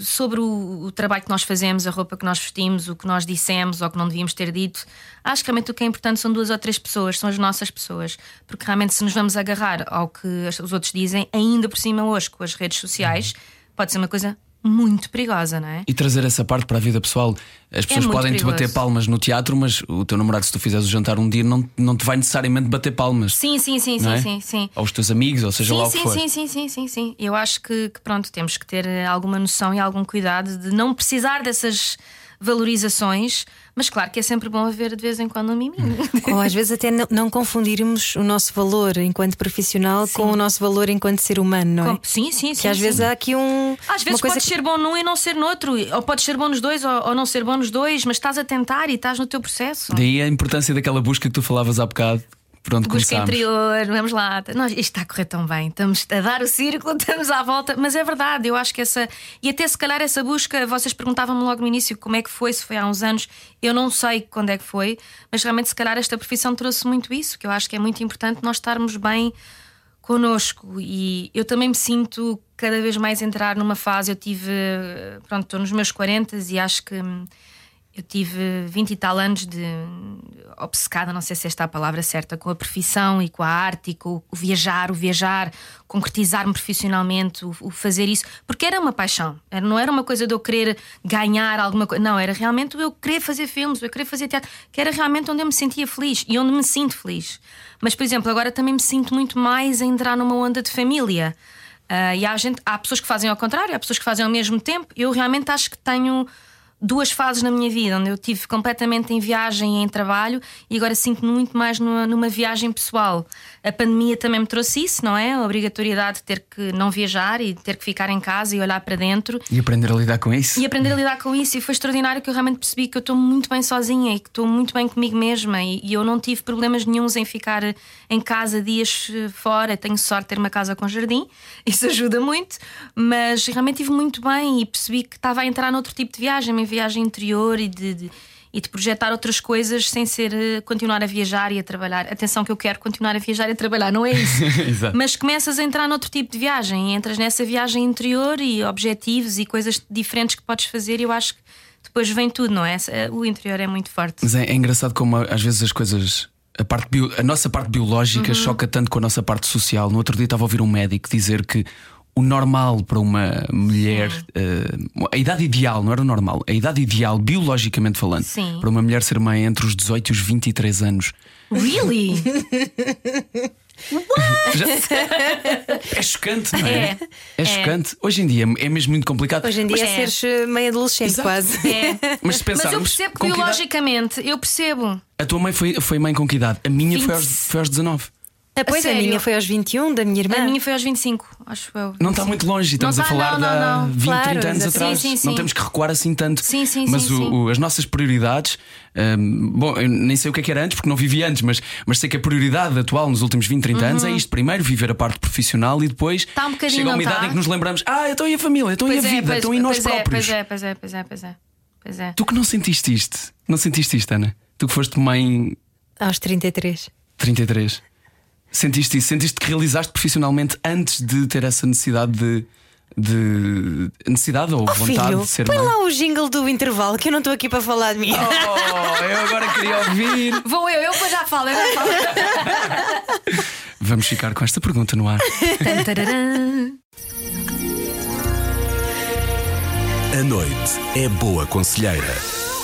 sobre o, o trabalho que nós fazemos, a roupa que nós vestimos, o que nós dissemos ou que não devíamos ter dito. Acho que realmente o que é importante são duas ou três pessoas, são as nossas pessoas, porque realmente se nos vamos agarrar ao que os outros dizem, ainda por cima hoje com as redes sociais, pode ser uma coisa muito perigosa, não é? E trazer essa parte para a vida pessoal. As pessoas muito podem te bater perigoso. palmas no teatro, mas o teu namorado, se tu fizeres o jantar um dia, não, não te vai necessariamente bater palmas. Sim, sim, sim, sim, é? sim, sim. Ou os teus amigos, ou seja Sim, lá o que sim, for. sim, sim, sim, sim, sim. Eu acho que, que, pronto, temos que ter eh, alguma noção e algum cuidado de não precisar dessas valorizações, mas claro que é sempre bom haver de vez em quando um miminho. Ou às vezes até não, não confundirmos o nosso valor enquanto profissional com o nosso valor enquanto ser humano, não é? Com- Sim, sim, sim. Que às sim. vezes há aqui um. Às vezes podes que- ser bom num e não ser noutro, ou podes ser bom nos dois ou, ou não ser bom nos dois, mas estás a tentar e estás no teu processo. Daí a importância daquela busca que tu falavas há bocado, por onde Busca interior, vamos lá. Nós, isto está a correr tão bem, estamos a dar o círculo, estamos à volta, mas é verdade, eu acho que essa. E até se calhar essa busca, vocês perguntavam-me logo no início como é que foi, se foi há uns anos, eu não sei quando é que foi, mas realmente se calhar esta profissão trouxe muito isso, que eu acho que é muito importante nós estarmos bem connosco e eu também me sinto cada vez mais entrar numa fase. Eu tive, pronto, estou nos meus 40 e acho que eu tive 20 e tal anos de obcecada, não sei se esta é a palavra certa, com a profissão e com a arte e com o viajar, o viajar, concretizar-me profissionalmente, o, fazer isso, porque era uma paixão. Não era uma coisa de eu querer ganhar alguma coisa, não, era realmente eu querer fazer filmes, eu querer fazer teatro, que era realmente onde eu me sentia feliz e onde me sinto feliz. Mas, por exemplo, agora também me sinto muito mais a entrar numa onda de família. Uh, e há, gente, há pessoas que fazem ao contrário, há pessoas que fazem ao mesmo tempo. Eu realmente acho que tenho duas fases na minha vida, onde eu tive completamente em viagem e em trabalho e agora sinto-me muito mais numa, numa, viagem pessoal. A pandemia também me trouxe isso, não é? A obrigatoriedade de ter que não viajar e ter que ficar em casa e olhar para dentro. E aprender a lidar com isso. E aprender a lidar com isso. E foi extraordinário que eu realmente percebi que eu estou muito bem sozinha e que estou muito bem comigo mesma e, e eu não tive problemas nenhums em ficar em casa dias eh, fora. Tenho sorte de ter uma casa com jardim, isso ajuda muito, mas realmente estive muito bem e percebi que estava a entrar noutro tipo de viagem, uma viagem interior e de, de e de projetar outras coisas sem ser uh, continuar a viajar e a trabalhar. Atenção que eu quero continuar a viajar e a trabalhar, não é isso. Mas começas a entrar noutro tipo de viagem, entras nessa viagem interior e objetivos e coisas diferentes que podes fazer, e eu acho que depois vem tudo, não é? O interior é muito forte. Mas é, é engraçado como às vezes as coisas. A, parte bio, a nossa parte biológica uhum. choca tanto com a nossa parte social. No outro dia estava a ouvir um médico dizer que o normal para uma mulher, uh, a idade ideal, não era o normal, a idade ideal, biologicamente falando, Sim. para uma mulher ser mãe entre os 18 e os 23 anos. Really? É chocante, não é? É, é chocante. Hoje em dia é mesmo muito complicado. Hoje em dia Mas é seres meio adolescente, Exato. quase. É. Mas se Mas eu percebo idade- biologicamente, eu percebo. A tua mãe foi, foi mãe com que idade? A minha foi aos, 20. foi aos 19. Ah, pois a, sério? minha foi aos 21, da minha irmã. A minha foi aos 25, acho eu. Não está muito longe, estamos Não a falar não, de há não, não. 20, Claro, 30 anos exato. atrás. Sim, sim, Não sim. temos que recuar assim tanto. Sim, sim, mas sim, o- sim. o- as nossas prioridades, hum, bom, eu nem sei o que é que era antes, porque não vivi antes, mas, mas sei que a prioridade atual nos últimos 20, 30 anos é isto: primeiro viver a parte profissional e depois Uhum. Tá um chega uma não idade tá? em que nos lembramos, ah, então e a família, então e a vida, pois, então e nós pois é, próprios. pois é, pois é, pois é, pois é. Pois é. Tu que não sentiste isto? Não sentiste isto, Ana? Tu que foste mãe Aos 33. 33. Sentiste isso? Sentiste que realizaste profissionalmente antes de ter essa necessidade de. de necessidade ou Oh, vontade filho, de ser põe mãe? lá o jingle do intervalo, que eu não estou aqui para falar de mim. Oh, eu agora queria ouvir. Vou eu, eu depois já falo, eu já falo. Vamos ficar com esta pergunta no ar. A noite é boa conselheira.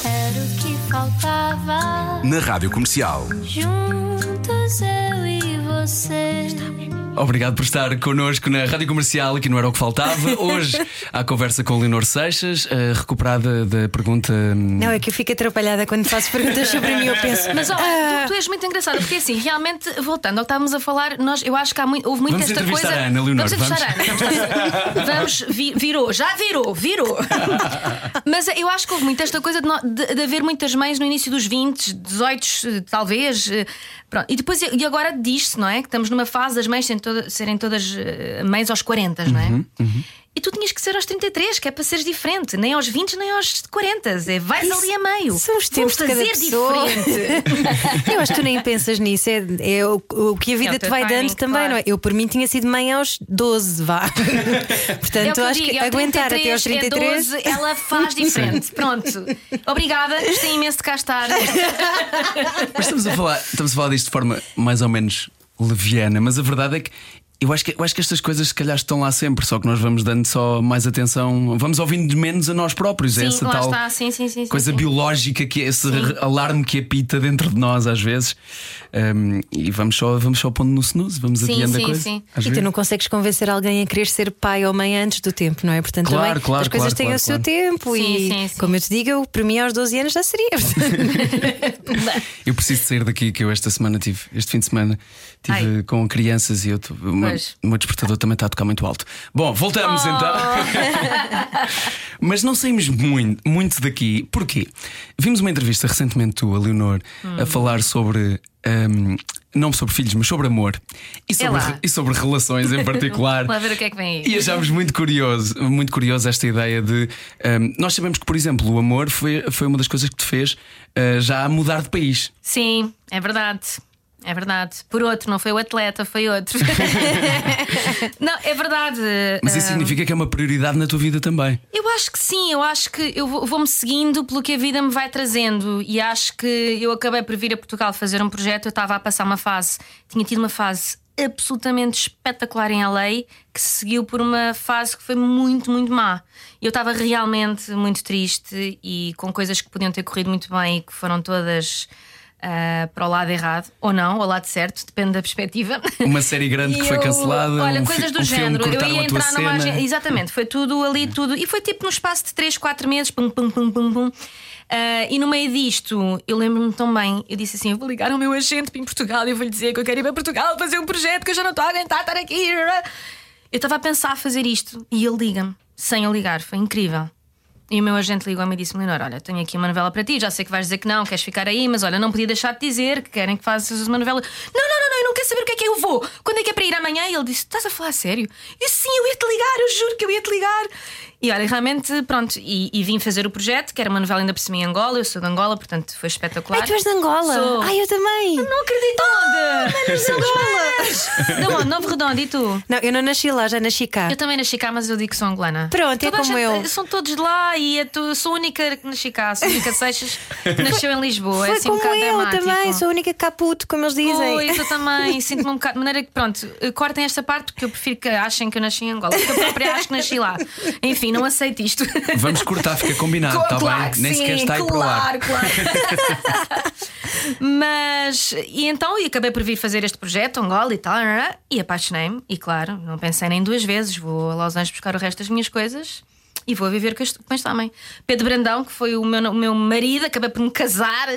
Era o que faltava. Na Rádio Comercial. Juntos eu e você. Obrigado por estar connosco na Rádio Comercial, aqui não era o que faltava. Hoje, à conversa com Leonor Seixas, eh, recuperada da pergunta. hum, Não, é que eu fico atrapalhada quando faço perguntas sobre mim. Eu penso, Mas olha, ah, tu, tu és muito engraçada, porque assim, realmente, voltando ao que estávamos a falar, nós, eu acho que há muito, houve muito Vamos esta coisa. a Ana, Leonor, vamos entrevistar a Ana. Vamos, vamos vi- virou, já virou, virou. Mas eu acho que houve muito esta coisa de, no- de- de haver muitas mães no início dos 20, 18, eh, talvez. eh, Pronto. E depois, e agora diz-se, não é? Que estamos numa fase das mães toda- serem todas eh, mães aos 40, não é? Uhum, E tu tinhas que ser aos 33, que é para seres diferente, nem aos 20, nem aos 40. É, vais Isso ali a meio. são os tempos de cada fazer pessoa. diferente. eu acho que tu nem pensas nisso. É, é o, o que a vida É te vai timing, dando também, claro. não é? Eu, por mim, tinha sido mãe aos 12, vá. É Portanto, que eu acho digo, que é aguentar até aos 33, 33. É 12, ela faz diferente. Pronto. Obrigada, gostei imenso de cá estar. Mas estamos a falar, estamos a falar disto de forma mais ou menos leviana, mas a verdade é que eu acho que, eu acho que estas coisas se calhar estão lá sempre, só que nós vamos dando só mais atenção, vamos ouvindo menos a nós próprios. é Sim, essa lá tal. Sim, sim, coisa biológica que é esse alarme que apita dentro de nós às vezes. Um, e vamos só, vamos só pondo no snooze, vamos Sim, adiando sim, a coisa. sim. Às E tu não consegues convencer alguém a querer ser pai ou mãe antes do tempo, não é? Portanto, Claro, também claro, as coisas claro, têm claro, o seu claro. tempo Sim, e, sim, sim. como eu te digo, eu, para mim aos 12 anos já seria. Eu preciso de sair daqui, que eu esta semana tive, este fim de semana, tive Ai. com crianças e eu o meu- meu despertador também está a tocar muito alto. Bom, voltamos então. Mas não saímos muito, muito daqui. Porquê? Vimos uma entrevista recentemente tua, Leonor, Hum. a falar sobre. Hum, não sobre filhos, mas sobre amor e sobre, lá. e sobre relações em particular. Vamos ver o que é que vem aí. E achámos muito curioso, muito curioso esta ideia de. hum, nós sabemos que, por exemplo, o amor foi, foi uma das coisas que te fez uh, já mudar de país. Sim, é verdade. É verdade. Por outro, não foi o atleta, foi outro. não, é verdade. Mas isso Ah, significa que é uma prioridade na tua vida também. Eu acho que sim, eu acho que eu vou- vou-me seguindo pelo que a vida me vai trazendo e acho que eu acabei por vir a Portugal fazer um projeto. Eu estava a passar uma fase, tinha tido uma fase absolutamente espetacular em LA que se seguiu por uma fase que foi muito, muito má. Eu estava realmente muito triste e com coisas que podiam ter corrido muito bem e que foram todas. Ah, para o lado errado, ou não, ao lado certo, depende da perspectiva. Uma série grande que foi eu- cancelada, Olha, um coisas do um género. Eu ia entrar numa agenda. Exatamente, foi tudo ali, tudo. E foi tipo no espaço de 3, 4 meses, pum, pum, pum, pum, pum. Ah, e no meio disto, eu lembro-me tão bem, eu disse assim: eu vou ligar ao meu agente em Portugal e vou-lhe dizer que eu quero ir para Portugal fazer um projeto que eu já não estou a aguentar estar aqui. Eu estava a pensar a fazer isto e ele liga-me, sem eu ligar, foi incrível. E o meu agente ligou-me e disse-me: Leonor, olha, tenho aqui uma novela para ti, já sei que vais dizer que não, queres ficar aí, mas olha, não podia deixar de dizer que querem que faças uma novela. Não, não, não, não, eu não quero saber o que é que eu vou. Quando é que é para ir amanhã? E ele disse: Estás a falar a sério? Eu sim, eu ia-te ligar, eu juro que eu ia-te ligar. E olha, realmente, pronto, e, e vim fazer o projeto, que era uma novela ainda por cima em Angola, eu sou de Angola, portanto foi espetacular. Ai, tu és de Angola? Sou. Ai, eu também. Não acredito onde? Angola! De onde? Novo Redondo, e tu? Não, eu não nasci lá, já nasci cá. Eu também nasci cá, mas eu digo que sou angolana. Pronto, é Toda a como gente- eu. São todos de lá e é tu- sou a única que nasci cá. Sou a única Seixas que nasceu em Lisboa. é Foi assim um como bocado eu dramático. também, sou a única caputo, como eles dizem. Pois, eu também sinto-me um bocado. De maneira que, pronto, cortem esta parte porque eu prefiro que achem que eu nasci em Angola. Porque eu própria acho que nasci lá. Enfim, não aceito isto. Vamos cortar, fica combinado, está claro bem? que Nem sim, sequer está aí para o ar. claro, claro. Mas, e então, e acabei por vir fazer este projeto, Angola e tal, e apaixonei-me. E claro, não pensei nem duas vezes. Vou a Los Angeles buscar o resto das minhas coisas e vou viver com este com este homem. Pedro Brandão, que foi o meu, o meu marido, acabei por me casar,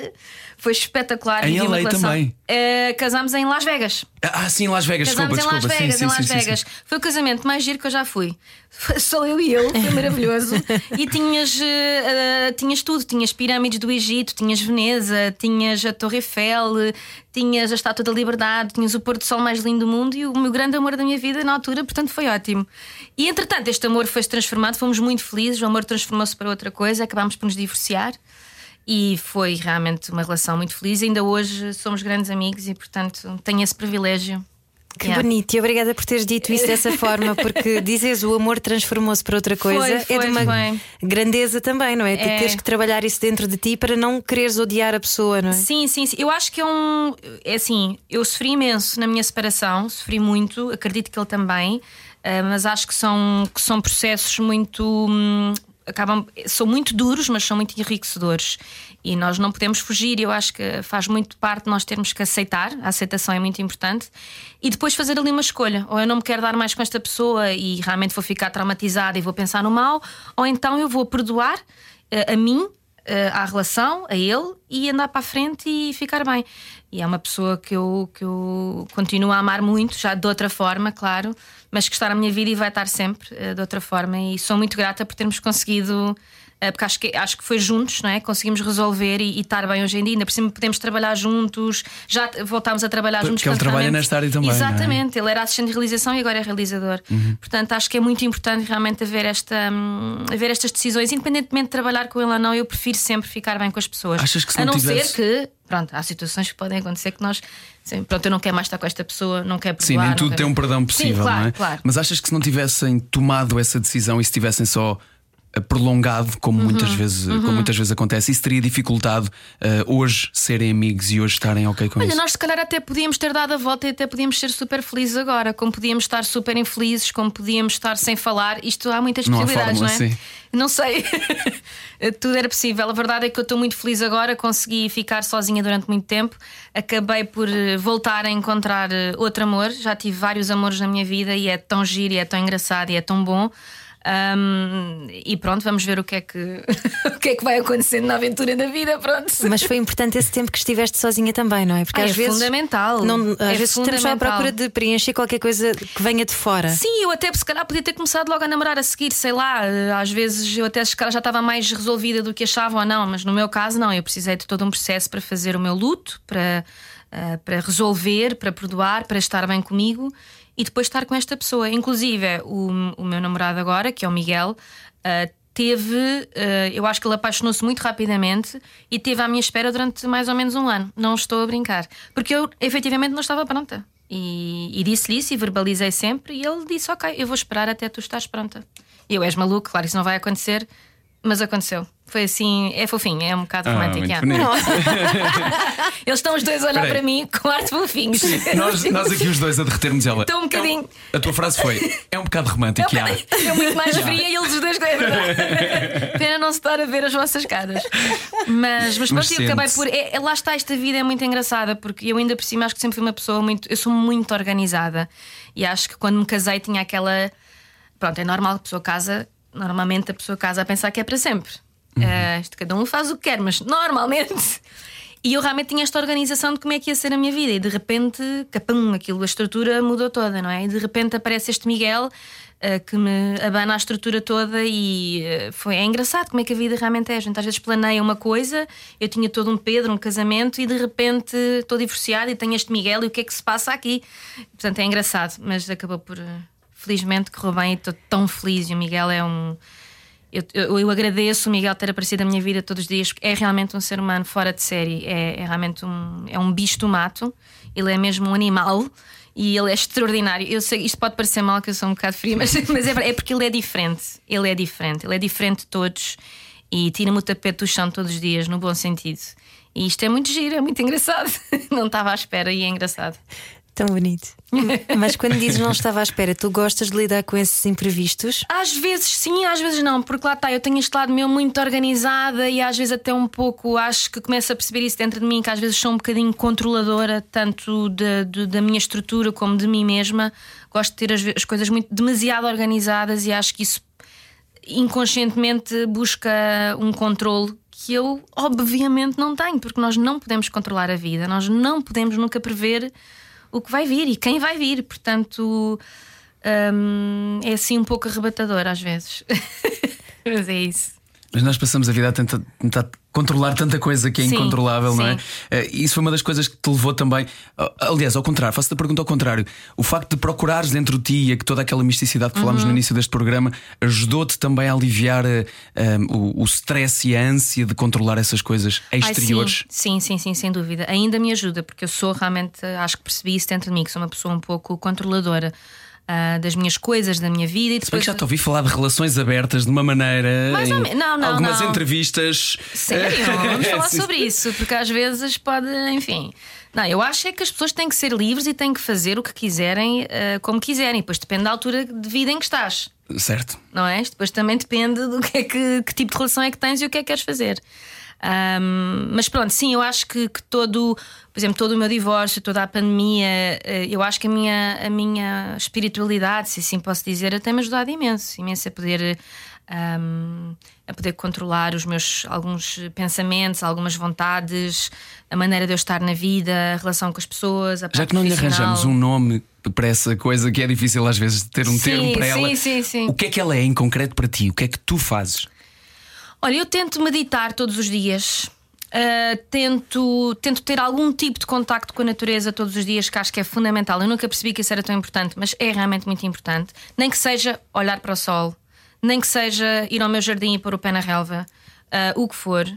foi espetacular. Em LA também? Eh, casámos em Las Vegas. Ah, sim, Las Vegas, Casámos desculpa, em Las desculpa. Vegas, sim, sim, em Las sim, sim, Vegas. sim. Foi o casamento mais giro que eu já fui. Foi Só eu e ele, foi maravilhoso. e tinhas, eh, tinhas tudo: tinhas pirâmides do Egito, tinhas Veneza, tinhas a Torre Eiffel, tinhas a Estátua da Liberdade, tinhas o pôr do sol mais lindo do mundo e o meu grande amor da minha vida na altura, portanto foi ótimo. E entretanto, este amor foi-se transformado, fomos muito felizes, o amor transformou-se para outra coisa, acabámos por nos divorciar. E foi realmente uma relação muito feliz. Ainda hoje somos grandes amigos e, portanto, tenho esse privilégio. Que Yeah. bonito, e obrigada por teres dito isso dessa forma, porque dizes o amor transformou-se para outra coisa, Foi, é foi, de uma grandeza também, não é? É. teres que trabalhar isso dentro de ti para não quereres odiar a pessoa, não é? Sim, sim, sim. Eu acho que é um. É assim, eu sofri imenso na minha separação, sofri muito, acredito que ele também, eh, mas acho que são, que são processos muito. Acabam, são muito duros, mas são muito enriquecedores. E nós não podemos fugir, eu acho que faz muito parte nós termos que aceitar, a aceitação é muito importante, e depois fazer ali uma escolha. Ou eu não me quero dar mais com esta pessoa e realmente vou ficar traumatizada e vou pensar no mal, ou então eu vou perdoar eh, a mim à relação, a ele, e andar para a frente e ficar bem. E é uma pessoa que eu, que eu continuo a amar muito, já de outra forma, claro, mas que está na minha vida e vai estar sempre eh, de outra forma. E sou muito grata por termos conseguido. Eh, Porque acho que, acho que foi juntos, não é? Conseguimos resolver e, e estar bem hoje em dia. Ainda por cima podemos trabalhar juntos, já voltámos a trabalhar Porque juntos. ele portanto, trabalha nesta área também, é? Exatamente, ele era assistente de realização e agora é realizador. Uhum. Portanto, acho que é muito importante realmente haver, esta, hum, haver estas decisões, independentemente de trabalhar com ele ou não, eu prefiro sempre ficar bem com as pessoas. Achas que se a não não tivesse- ser que, pronto, há situações que podem acontecer que nós, sim, pronto, eu não quero mais estar com esta pessoa, não quero Sim, perdoar. nem não tudo quero- tem um perdão possível, Sim, claro, não é? claro. Mas achas que se não tivessem tomado essa decisão e se tivessem só prolongado, como Uhum, muitas vezes, como muitas vezes acontece, isso teria dificultado eh, hoje serem amigos e hoje estarem ok com Olha, isso? nós se calhar até podíamos ter dado a volta e até podíamos ser super felizes agora, como podíamos estar super infelizes, como podíamos estar sem falar. Isto há muitas Não há possibilidades, fórmula, não é? sim. Não sei. Tudo era possível. A verdade é que eu estou muito feliz agora, consegui ficar sozinha durante muito tempo. Acabei por eh, voltar a encontrar eh, outro amor. Já tive vários amores na minha vida e é tão giro, e é tão engraçado e é tão bom. Ahm, e pronto, vamos ver o que é que o que é que vai acontecendo na aventura da vida, pronto. Mas foi importante esse tempo que estiveste sozinha também, não é? Porque Ah, às é vezes. fundamental. Não, às É vezes estamos só à fundamental. procura de preencher qualquer coisa que venha de fora. Sim, eu até se calhar podia ter começado logo a namorar a seguir, sei lá. eh, Às vezes eu até se calhar já estava mais resolvida do que achava ou não, mas no meu caso não. Eu precisei de todo um processo para fazer o meu luto, para, eh, para resolver, para perdoar, para estar bem comigo e depois estar com esta pessoa. Inclusive, o, o meu namorado agora, que é o Miguel. eh, teve, eh, eu acho que ele apaixonou-se muito rapidamente e teve à minha espera durante mais ou menos um ano. Não estou a brincar. Porque eu efetivamente não estava pronta. E, e disse-lhe isso e verbalizei sempre. E ele disse: Ok, eu vou esperar até tu estás pronta. E eu és maluco, claro, isso não vai acontecer, mas aconteceu. Foi assim, é fofinho, é um bocado Ah, romântico. é. bonito. Eles estão os dois a olhar Espera aí. para mim com ar de fofinhos. Nós, nós aqui os dois a derretermos ela. Estou um bocadinho. A tua frase foi: é um bocado romântico. já. É muito mais fria e eles os dois é verdade. Pena não se estar a ver as vossas caras. Mas, mas, Mas pronto, eu acabei por. É, é- lá está, esta vida é muito engraçada, porque eu ainda por cima acho que sempre fui uma pessoa muito. Eu sou muito organizada e acho que quando me casei tinha aquela. Pronto, é normal que a pessoa casa. Normalmente a pessoa casa a pensar que é para sempre. Eh, isto cada um faz o que quer, mas normalmente. E eu realmente tinha esta organização de como é que ia ser a minha vida, e de repente, capum, aquilo, a estrutura mudou toda, não é? E de repente aparece este Miguel eh, que me abana a estrutura toda, e eh, foi, é engraçado como é que a vida realmente é. A gente às vezes planeia uma coisa, eu tinha todo um Pedro, um casamento, e de repente estou divorciada e tenho este Miguel, e o que é que se passa aqui? Portanto, é engraçado, mas acabou por. eh, Felizmente correu bem e estou tão feliz, e o Miguel é um. Eu, eu, eu agradeço o Miguel ter aparecido na minha vida todos os dias, porque é realmente um ser humano fora de série. É, é realmente um, é um bicho do mato, ele é mesmo um animal e ele é extraordinário. Eu sei, isto pode parecer mal, que eu sou um bocado fria, mas, mas é, é porque ele é diferente. Ele é diferente, ele é diferente de todos e tira-me o tapete do chão todos os dias, no bom sentido. E isto é muito giro, é muito engraçado. Não estava à espera e é engraçado. Tão bonito. Mas quando dizes não estava à espera, tu gostas de lidar com esses imprevistos? Às vezes sim, às vezes não, porque lá está, eu tenho este lado meu muito organizada e às vezes até um pouco acho que começo a perceber isso dentro de mim, que às vezes sou um bocadinho controladora, tanto da- de- da minha estrutura como de mim mesma. Gosto de ter as, as coisas muito demasiado organizadas e acho que isso inconscientemente busca um controle que eu obviamente não tenho, porque nós não podemos controlar a vida, nós não podemos nunca prever o que vai vir e quem vai vir, portanto hum, é assim um pouco arrebatador às vezes. Mas é isso. Mas nós passamos a vida a tentar, tentar controlar tanta coisa que é Sim, incontrolável, não é? sim. Eh, Isso foi uma das coisas que te levou também. Aliás, ao contrário, faço-te a pergunta ao contrário. O facto de procurares dentro de ti e que toda aquela misticidade que falámos Uhum. no início deste programa ajudou-te também a aliviar eh, um, o, o stress e a ânsia de controlar essas coisas Ai, exteriores. sim, sim, sim, sim, sem dúvida. Ainda me ajuda, porque eu sou realmente, acho que percebi isso dentro de mim, que sou uma pessoa um pouco controladora ah, das minhas coisas, da minha vida e depois. que já te ouvi falar de relações abertas de uma maneira. Mais ou menos. Não, não, Algumas não. entrevistas. Sério? Vamos falar sobre isso, porque às vezes pode, enfim. Não, eu acho é que as pessoas têm que ser livres e têm que fazer o que quiserem, ah, como quiserem. Depois depende da altura de vida em que estás. Certo. não é? Depois também depende do que, é que, que tipo de relação é que tens e o que é que queres fazer. Ahm, mas pronto, sim, eu acho que, que todo, por exemplo, todo o meu divórcio, toda a pandemia, eh, eu acho que a minha, a minha espiritualidade, se assim posso dizer, tem-me ajudado imenso, imenso a poder. ahm, a poder controlar os meus alguns pensamentos, algumas vontades, a maneira de eu estar na vida, a relação com as pessoas. Já que não lhe arranjamos um nome para essa coisa que é difícil às vezes ter um Sim, termo para sim, ela. sim, sim. O que é que ela é em concreto para ti? O que é que tu fazes? Olha, eu tento meditar todos os dias. Uh, tento, tento ter algum tipo de contacto com a natureza todos os dias, que acho que é fundamental. Eu nunca percebi que isso era tão importante, mas é realmente muito importante. Nem que seja olhar para o sol, nem que seja ir ao meu jardim e pôr o pé na relva, uh, o que for.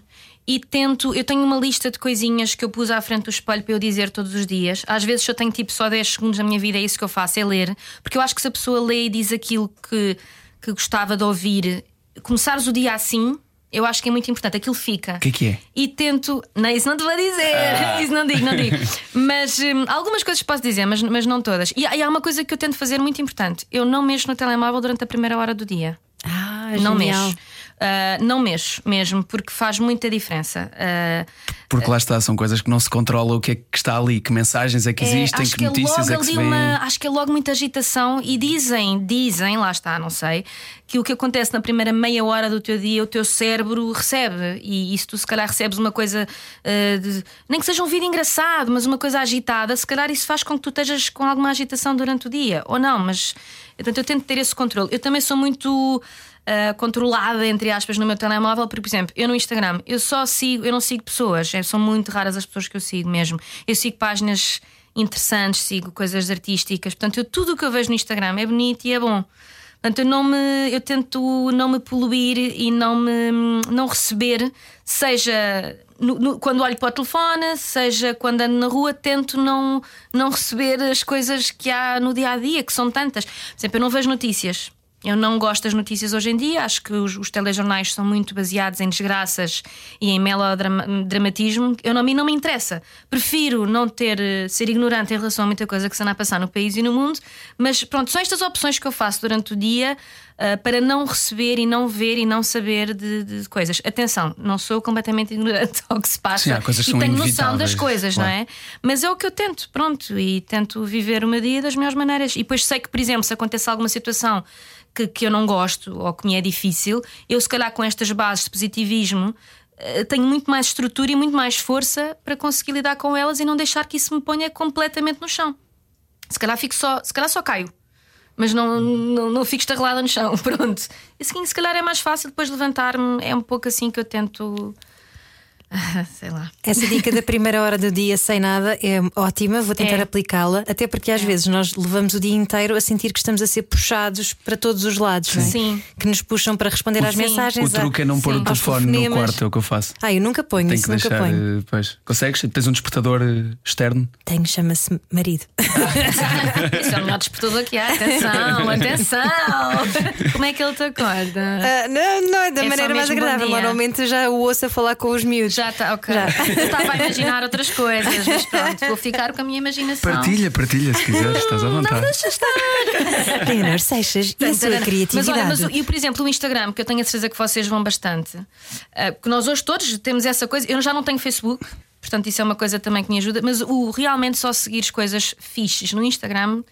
E tento, eu tenho uma lista de coisinhas que eu pus à frente do espelho para eu dizer todos os dias. Às vezes, se eu tenho tipo só 10 segundos na minha vida, é isso que eu faço, é ler. Porque eu acho que se a pessoa lê e diz aquilo que, que gostava de ouvir, começares o dia assim, eu acho que é muito importante. Aquilo fica. O que é que é? E tento. Não, isso não te vou dizer. Isso não digo, não digo. Mas hum, algumas coisas posso dizer, mas, mas não todas. E, há- e há uma coisa que eu tento fazer muito importante: eu não mexo no telemóvel durante a primeira hora do dia. Ah, Não genial. mexo. Ah, não mexo mesmo, porque faz muita diferença. Ah, Porque lá está, são coisas que não se controla o que é que está ali, que mensagens é que É, existem, acho que que é notícias logo é que se uma- Acho que é logo muita agitação e dizem, dizem, lá está, não sei, que o que acontece na primeira meia hora do teu dia, o teu cérebro recebe. E, e se tu se calhar recebes uma coisa, eh, de- nem que seja um vídeo engraçado, mas uma coisa agitada, se calhar isso faz com que tu estejas com alguma agitação durante o dia. Ou não, mas portanto, eu tento ter esse controle. Eu também sou muito. Eh, controlada, entre aspas, no meu telemóvel, porque, por exemplo, eu no Instagram, eu só sigo, eu não sigo pessoas, é, são muito raras as pessoas que eu sigo mesmo. Eu sigo páginas interessantes, sigo coisas artísticas. Portanto, eu, tudo o que eu vejo no Instagram é bonito e é bom. Portanto, eu não me eu tento não me poluir e não me não receber, seja no, no, quando olho para o telefone, seja quando ando na rua, tento não, não receber as coisas que há no dia a dia, que são tantas. Por exemplo, eu não vejo notícias. Eu não gosto das notícias hoje em dia, acho que os, os telejornais são muito baseados em desgraças e em melodramatismo. Eu, não, a mim não me interessa. Prefiro não ter, eh, ser ignorante em relação a muita coisa que se anda a passar no país e no mundo, mas pronto, são estas opções que eu faço durante o dia uh, para não receber e não ver e não saber de, de, coisas. Atenção, não sou completamente ignorante ao que se passa Sim, há coisas que e são tenho noção das coisas, claro. não é? Mas é o que eu tento, pronto, e tento viver o meu dia das melhores maneiras. E depois sei que, por exemplo, se acontece alguma situação que, que eu não gosto ou que me é difícil, eu, se calhar, com estas bases de positivismo. eh, Tenho muito mais estrutura e muito mais força para conseguir lidar com elas e não deixar que isso me ponha completamente no chão. Se calhar fico só, se calhar só caio, mas não, não, não fico estarrelada no chão. Pronto. E assim, se calhar é mais fácil depois levantar-me. É um pouco assim que eu tento. Sei lá. Essa dica da primeira hora do dia sem nada é ótima, vou tentar É. aplicá-la, até porque às vezes nós levamos o dia inteiro a sentir que estamos a ser puxados para todos os lados, não é? Sim. que nos puxam para responder às Sim. mensagens. O truque é não pôr o telefone no quarto, é o que eu faço. Ah, eu nunca ponho, Tem isso que nunca deixar. ponho. eh, Pois. Consegues? Tens um despertador eh, externo? Tenho, chama-se marido. Isso é o melhor despertador que há. Atenção, atenção! Como é que ele te acorda? Ah, não, não é da É maneira mais agradável. Normalmente eu já o ouço a falar com os miúdos. Já está, ok. Já. Eu estava a imaginar outras coisas, mas pronto, vou ficar com a minha imaginação. Partilha, partilha, se quiseres, estás à vontade. Leonor Seixas e a sua Mas criatividade. olha, mas, o- e por exemplo, o Instagram, que eu tenho a certeza que vocês vão bastante, ah, porque nós hoje todos temos essa coisa. Eu já não tenho Facebook, portanto, isso é uma coisa também que me ajuda, mas o realmente só seguir as coisas fixes no Instagram,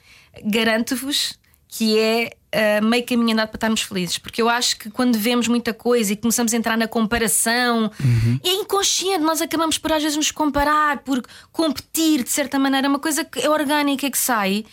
garanto-vos que é ah, meio caminho andado para estarmos felizes, porque eu acho que quando vemos muita coisa e começamos a entrar na comparação, é inconsciente, nós acabamos por às vezes nos comparar, por competir de certa maneira, uma coisa que é orgânica que sai.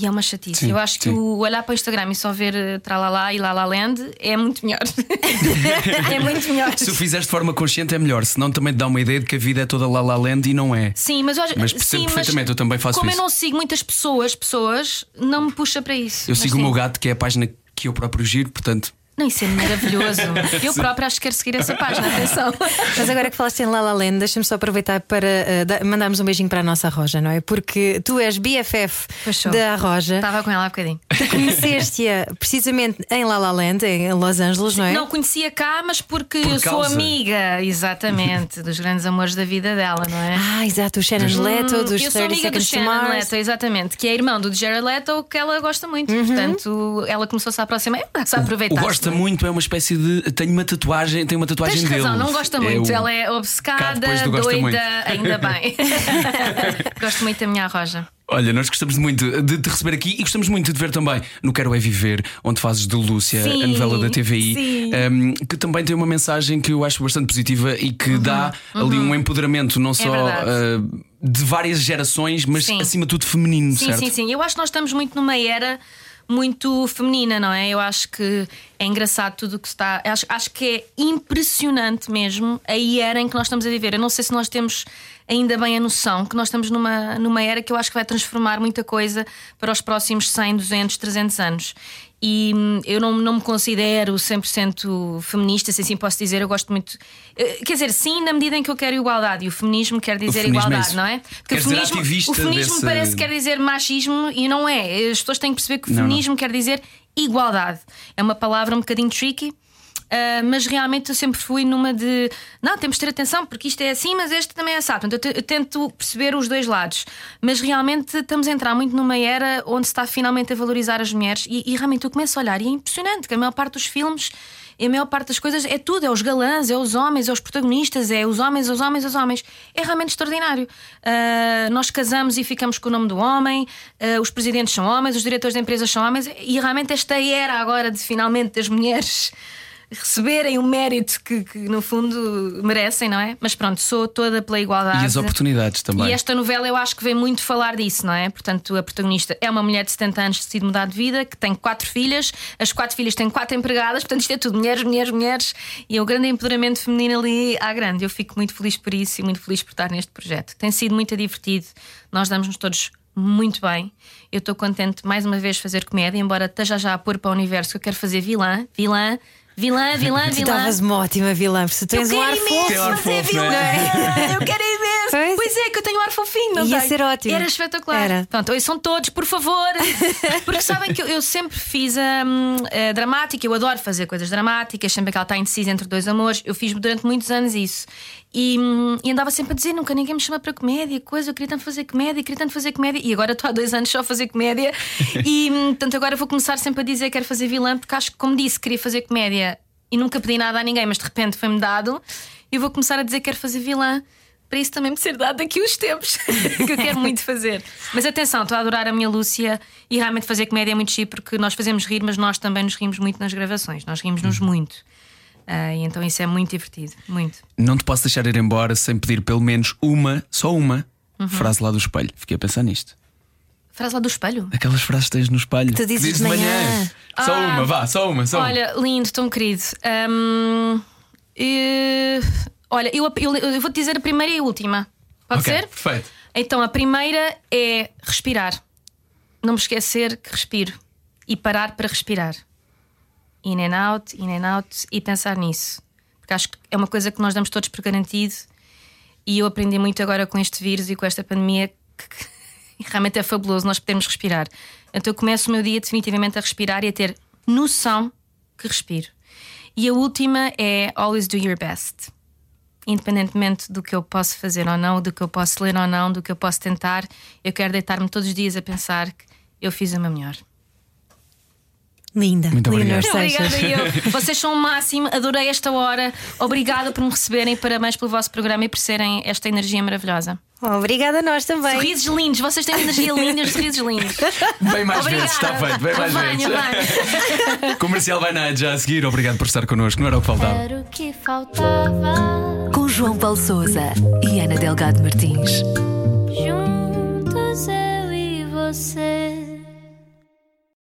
E é uma chatice. Sim, eu acho que sim. o olhar para o Instagram e só ver eh, tralalá e la land é muito melhor. é muito melhor. Se o fizeres de forma consciente é melhor, senão também te dá uma ideia de que a vida é toda la la land e não é. Sim, mas, eu, acho- Mas percebo sim, perfeitamente, eu também faço como isso. eu não sigo muitas pessoas, pessoas, não me puxa para isso. Eu Mas sigo o meu gato, que é a página que eu próprio giro, portanto. Não, isso é maravilhoso. eu própria acho que quero seguir essa página, atenção. Mas agora que falaste em La La Land, deixa-me só aproveitar para uh, da- mandarmos um beijinho para a nossa Roja, não é? Porque tu és BFF da Roja. Estava com ela há bocadinho. Tu conheceste-a precisamente em La La Land, em Los Angeles, não é? Não conhecia cá, mas porque Por eu sou amiga, exatamente, dos grandes amores da vida dela, não é? Ah, exato, o Shannon Leto, dos eu sou 30 amiga do Shannon. Leto, exatamente, que é irmão do Jared Leto, que ela gosta muito. Uhum. Portanto, ela começou-se a aproximar, a O aproveitar. Gosta muito é uma espécie de. Tenho uma tatuagem, tenho uma tatuagem Tens dele. razão, não gosta muito. o- Ela é obcecada, doida, muito. ainda bem. Gosto muito da minha roja. Olha, nós gostamos muito de te receber aqui e gostamos muito de ver também no Quero É Viver, onde fazes de Lúcia, Sim, a novela da TVI, sim. um, que também tem uma mensagem que eu acho bastante positiva e que dá ali um empoderamento, não só Uhum, verdade. uh, de várias gerações, mas Sim. acima de tudo feminino, Sim, certo? sim, sim. Eu acho que nós estamos muito numa era muito feminina, não é? Eu acho que é engraçado tudo o que está. Acho, acho que é impressionante mesmo a era em que nós estamos a viver. Eu não sei se nós temos ainda bem a noção que nós estamos numa, numa era que eu acho que vai transformar muita coisa para os próximos 100, 200, 300 anos. E hum, eu não, não me considero 100% feminista, se assim posso dizer. Eu gosto muito. eh, Quer dizer, sim, na medida em que eu quero igualdade. E o feminismo quer dizer feminismo é igualdade, isso. não é? Porque Quer o feminismo, o feminismo desse- parece que quer dizer machismo e não é. As pessoas têm que perceber que o Não, feminismo quer dizer igualdade. É uma palavra um bocadinho tricky. Ah, mas realmente eu sempre fui numa de não, temos de ter atenção porque isto é assim, mas este também é assado. Portanto, eu, eu tento perceber os dois lados, mas realmente estamos a entrar muito numa era onde se está finalmente a valorizar as mulheres. E, e realmente eu começo a olhar e é impressionante que a maior parte dos filmes e a maior parte das coisas é tudo: é os galãs, é os homens, é os protagonistas, é os homens, os homens, os homens. É realmente extraordinário. Ah, nós casamos e ficamos com o nome do homem, ah, os presidentes são homens, os diretores de empresas são homens, e realmente esta era agora de finalmente das mulheres receberem o mérito que, que, no fundo merecem, não é? Mas pronto, sou toda pela igualdade. E as oportunidades também. E esta novela eu acho que vem muito falar disso, não é? Portanto, a protagonista é uma mulher de 70 anos decide mudar de vida, que tem quatro filhas, as quatro filhas têm quatro empregadas, portanto, isto é tudo mulheres, mulheres, mulheres, e o grande empoderamento feminino ali à grande. Eu fico muito feliz por isso e muito feliz por estar neste projeto. Tem sido muito divertido, nós damos-nos todos muito bem. Eu estou contente mais uma vez fazer comédia, embora esteja já a pôr para o universo que eu quero fazer vilã, vilã, vilã, vilã, Tu vilã. estavas uma ótima vilã, porque tu tens um ar fofo. Tem ar fazer fofo, não vilã. é? Eu quero imenso. Pois. Pois é, que eu tenho um ar fofinho, não Ia tenho? ser ótimo. Era espetacular. Era. Pronto, são todos, por favor. Porque sabem que eu, eu sempre fiz hum, a dramática, eu adoro fazer coisas dramáticas, sempre que ela está indecisa entre dois amores. Eu fiz durante muitos anos isso. E, hum, e andava sempre a dizer: nunca ninguém me chama para comédia, coisa, eu queria tanto fazer comédia, queria tanto fazer comédia. E agora estou há dois anos só a fazer comédia. E hum, portanto, agora vou começar sempre a dizer que quero fazer vilã, porque acho que, como disse, queria fazer comédia e nunca pedi nada a ninguém, mas de repente foi-me dado. E vou começar a dizer que quero fazer vilã para isso também me ser dado daqui uns tempos que eu quero muito fazer. Mas atenção, estou a adorar a minha Lúcia e realmente fazer comédia é muito chique porque nós fazemos rir, mas nós também nos rimos muito nas gravações, nós rimos-nos muito. Ah, e então isso é muito divertido, muito. Não te posso deixar ir embora sem pedir pelo menos uma, só uma, Uhum. frase lá do espelho. Fiquei a pensar nisto. Frase lá do espelho. Aquelas frases que tens no espelho. Tu dizes Dizes de manhã. Só Ah. uma, vá, só uma, só uma. Olha, lindo, tão querido. Hum, eh, olha, eu, eu, eu vou-te dizer a primeira e a última. Pode Ok, ser? Perfeito. Então, a primeira é respirar. Não me esquecer que respiro. E parar para respirar. In and out, in and out. E pensar nisso. Porque acho que é uma coisa que nós damos todos por garantido. E eu aprendi muito agora com este vírus e com esta pandemia que, que realmente é fabuloso nós podermos respirar. Então eu começo o meu dia definitivamente a respirar e a ter noção que respiro. E a última é always do your best independentemente do que eu posso fazer ou não, do que eu posso ler ou não, do que eu posso tentar, eu quero deitar-me todos os dias a pensar que eu fiz o meu melhor. Linda. Muito obrigado. Seixas. Obrigada eu. Vocês são o máximo, adorei esta hora. Obrigada por me receberem, parabéns pelo vosso programa e por serem esta energia maravilhosa. Obrigada a nós também. Sorrisos lindos, vocês têm energia linda, os sorrisos lindos. Bem mais Obrigada. vezes, está feito, bem mais vezes. Comercial vai na já a seguir. Obrigado por estar connosco, não era o que faltava. Era o que faltava. Com João Paulo Souza e Ana Delgado Martins. Juntos eu e você.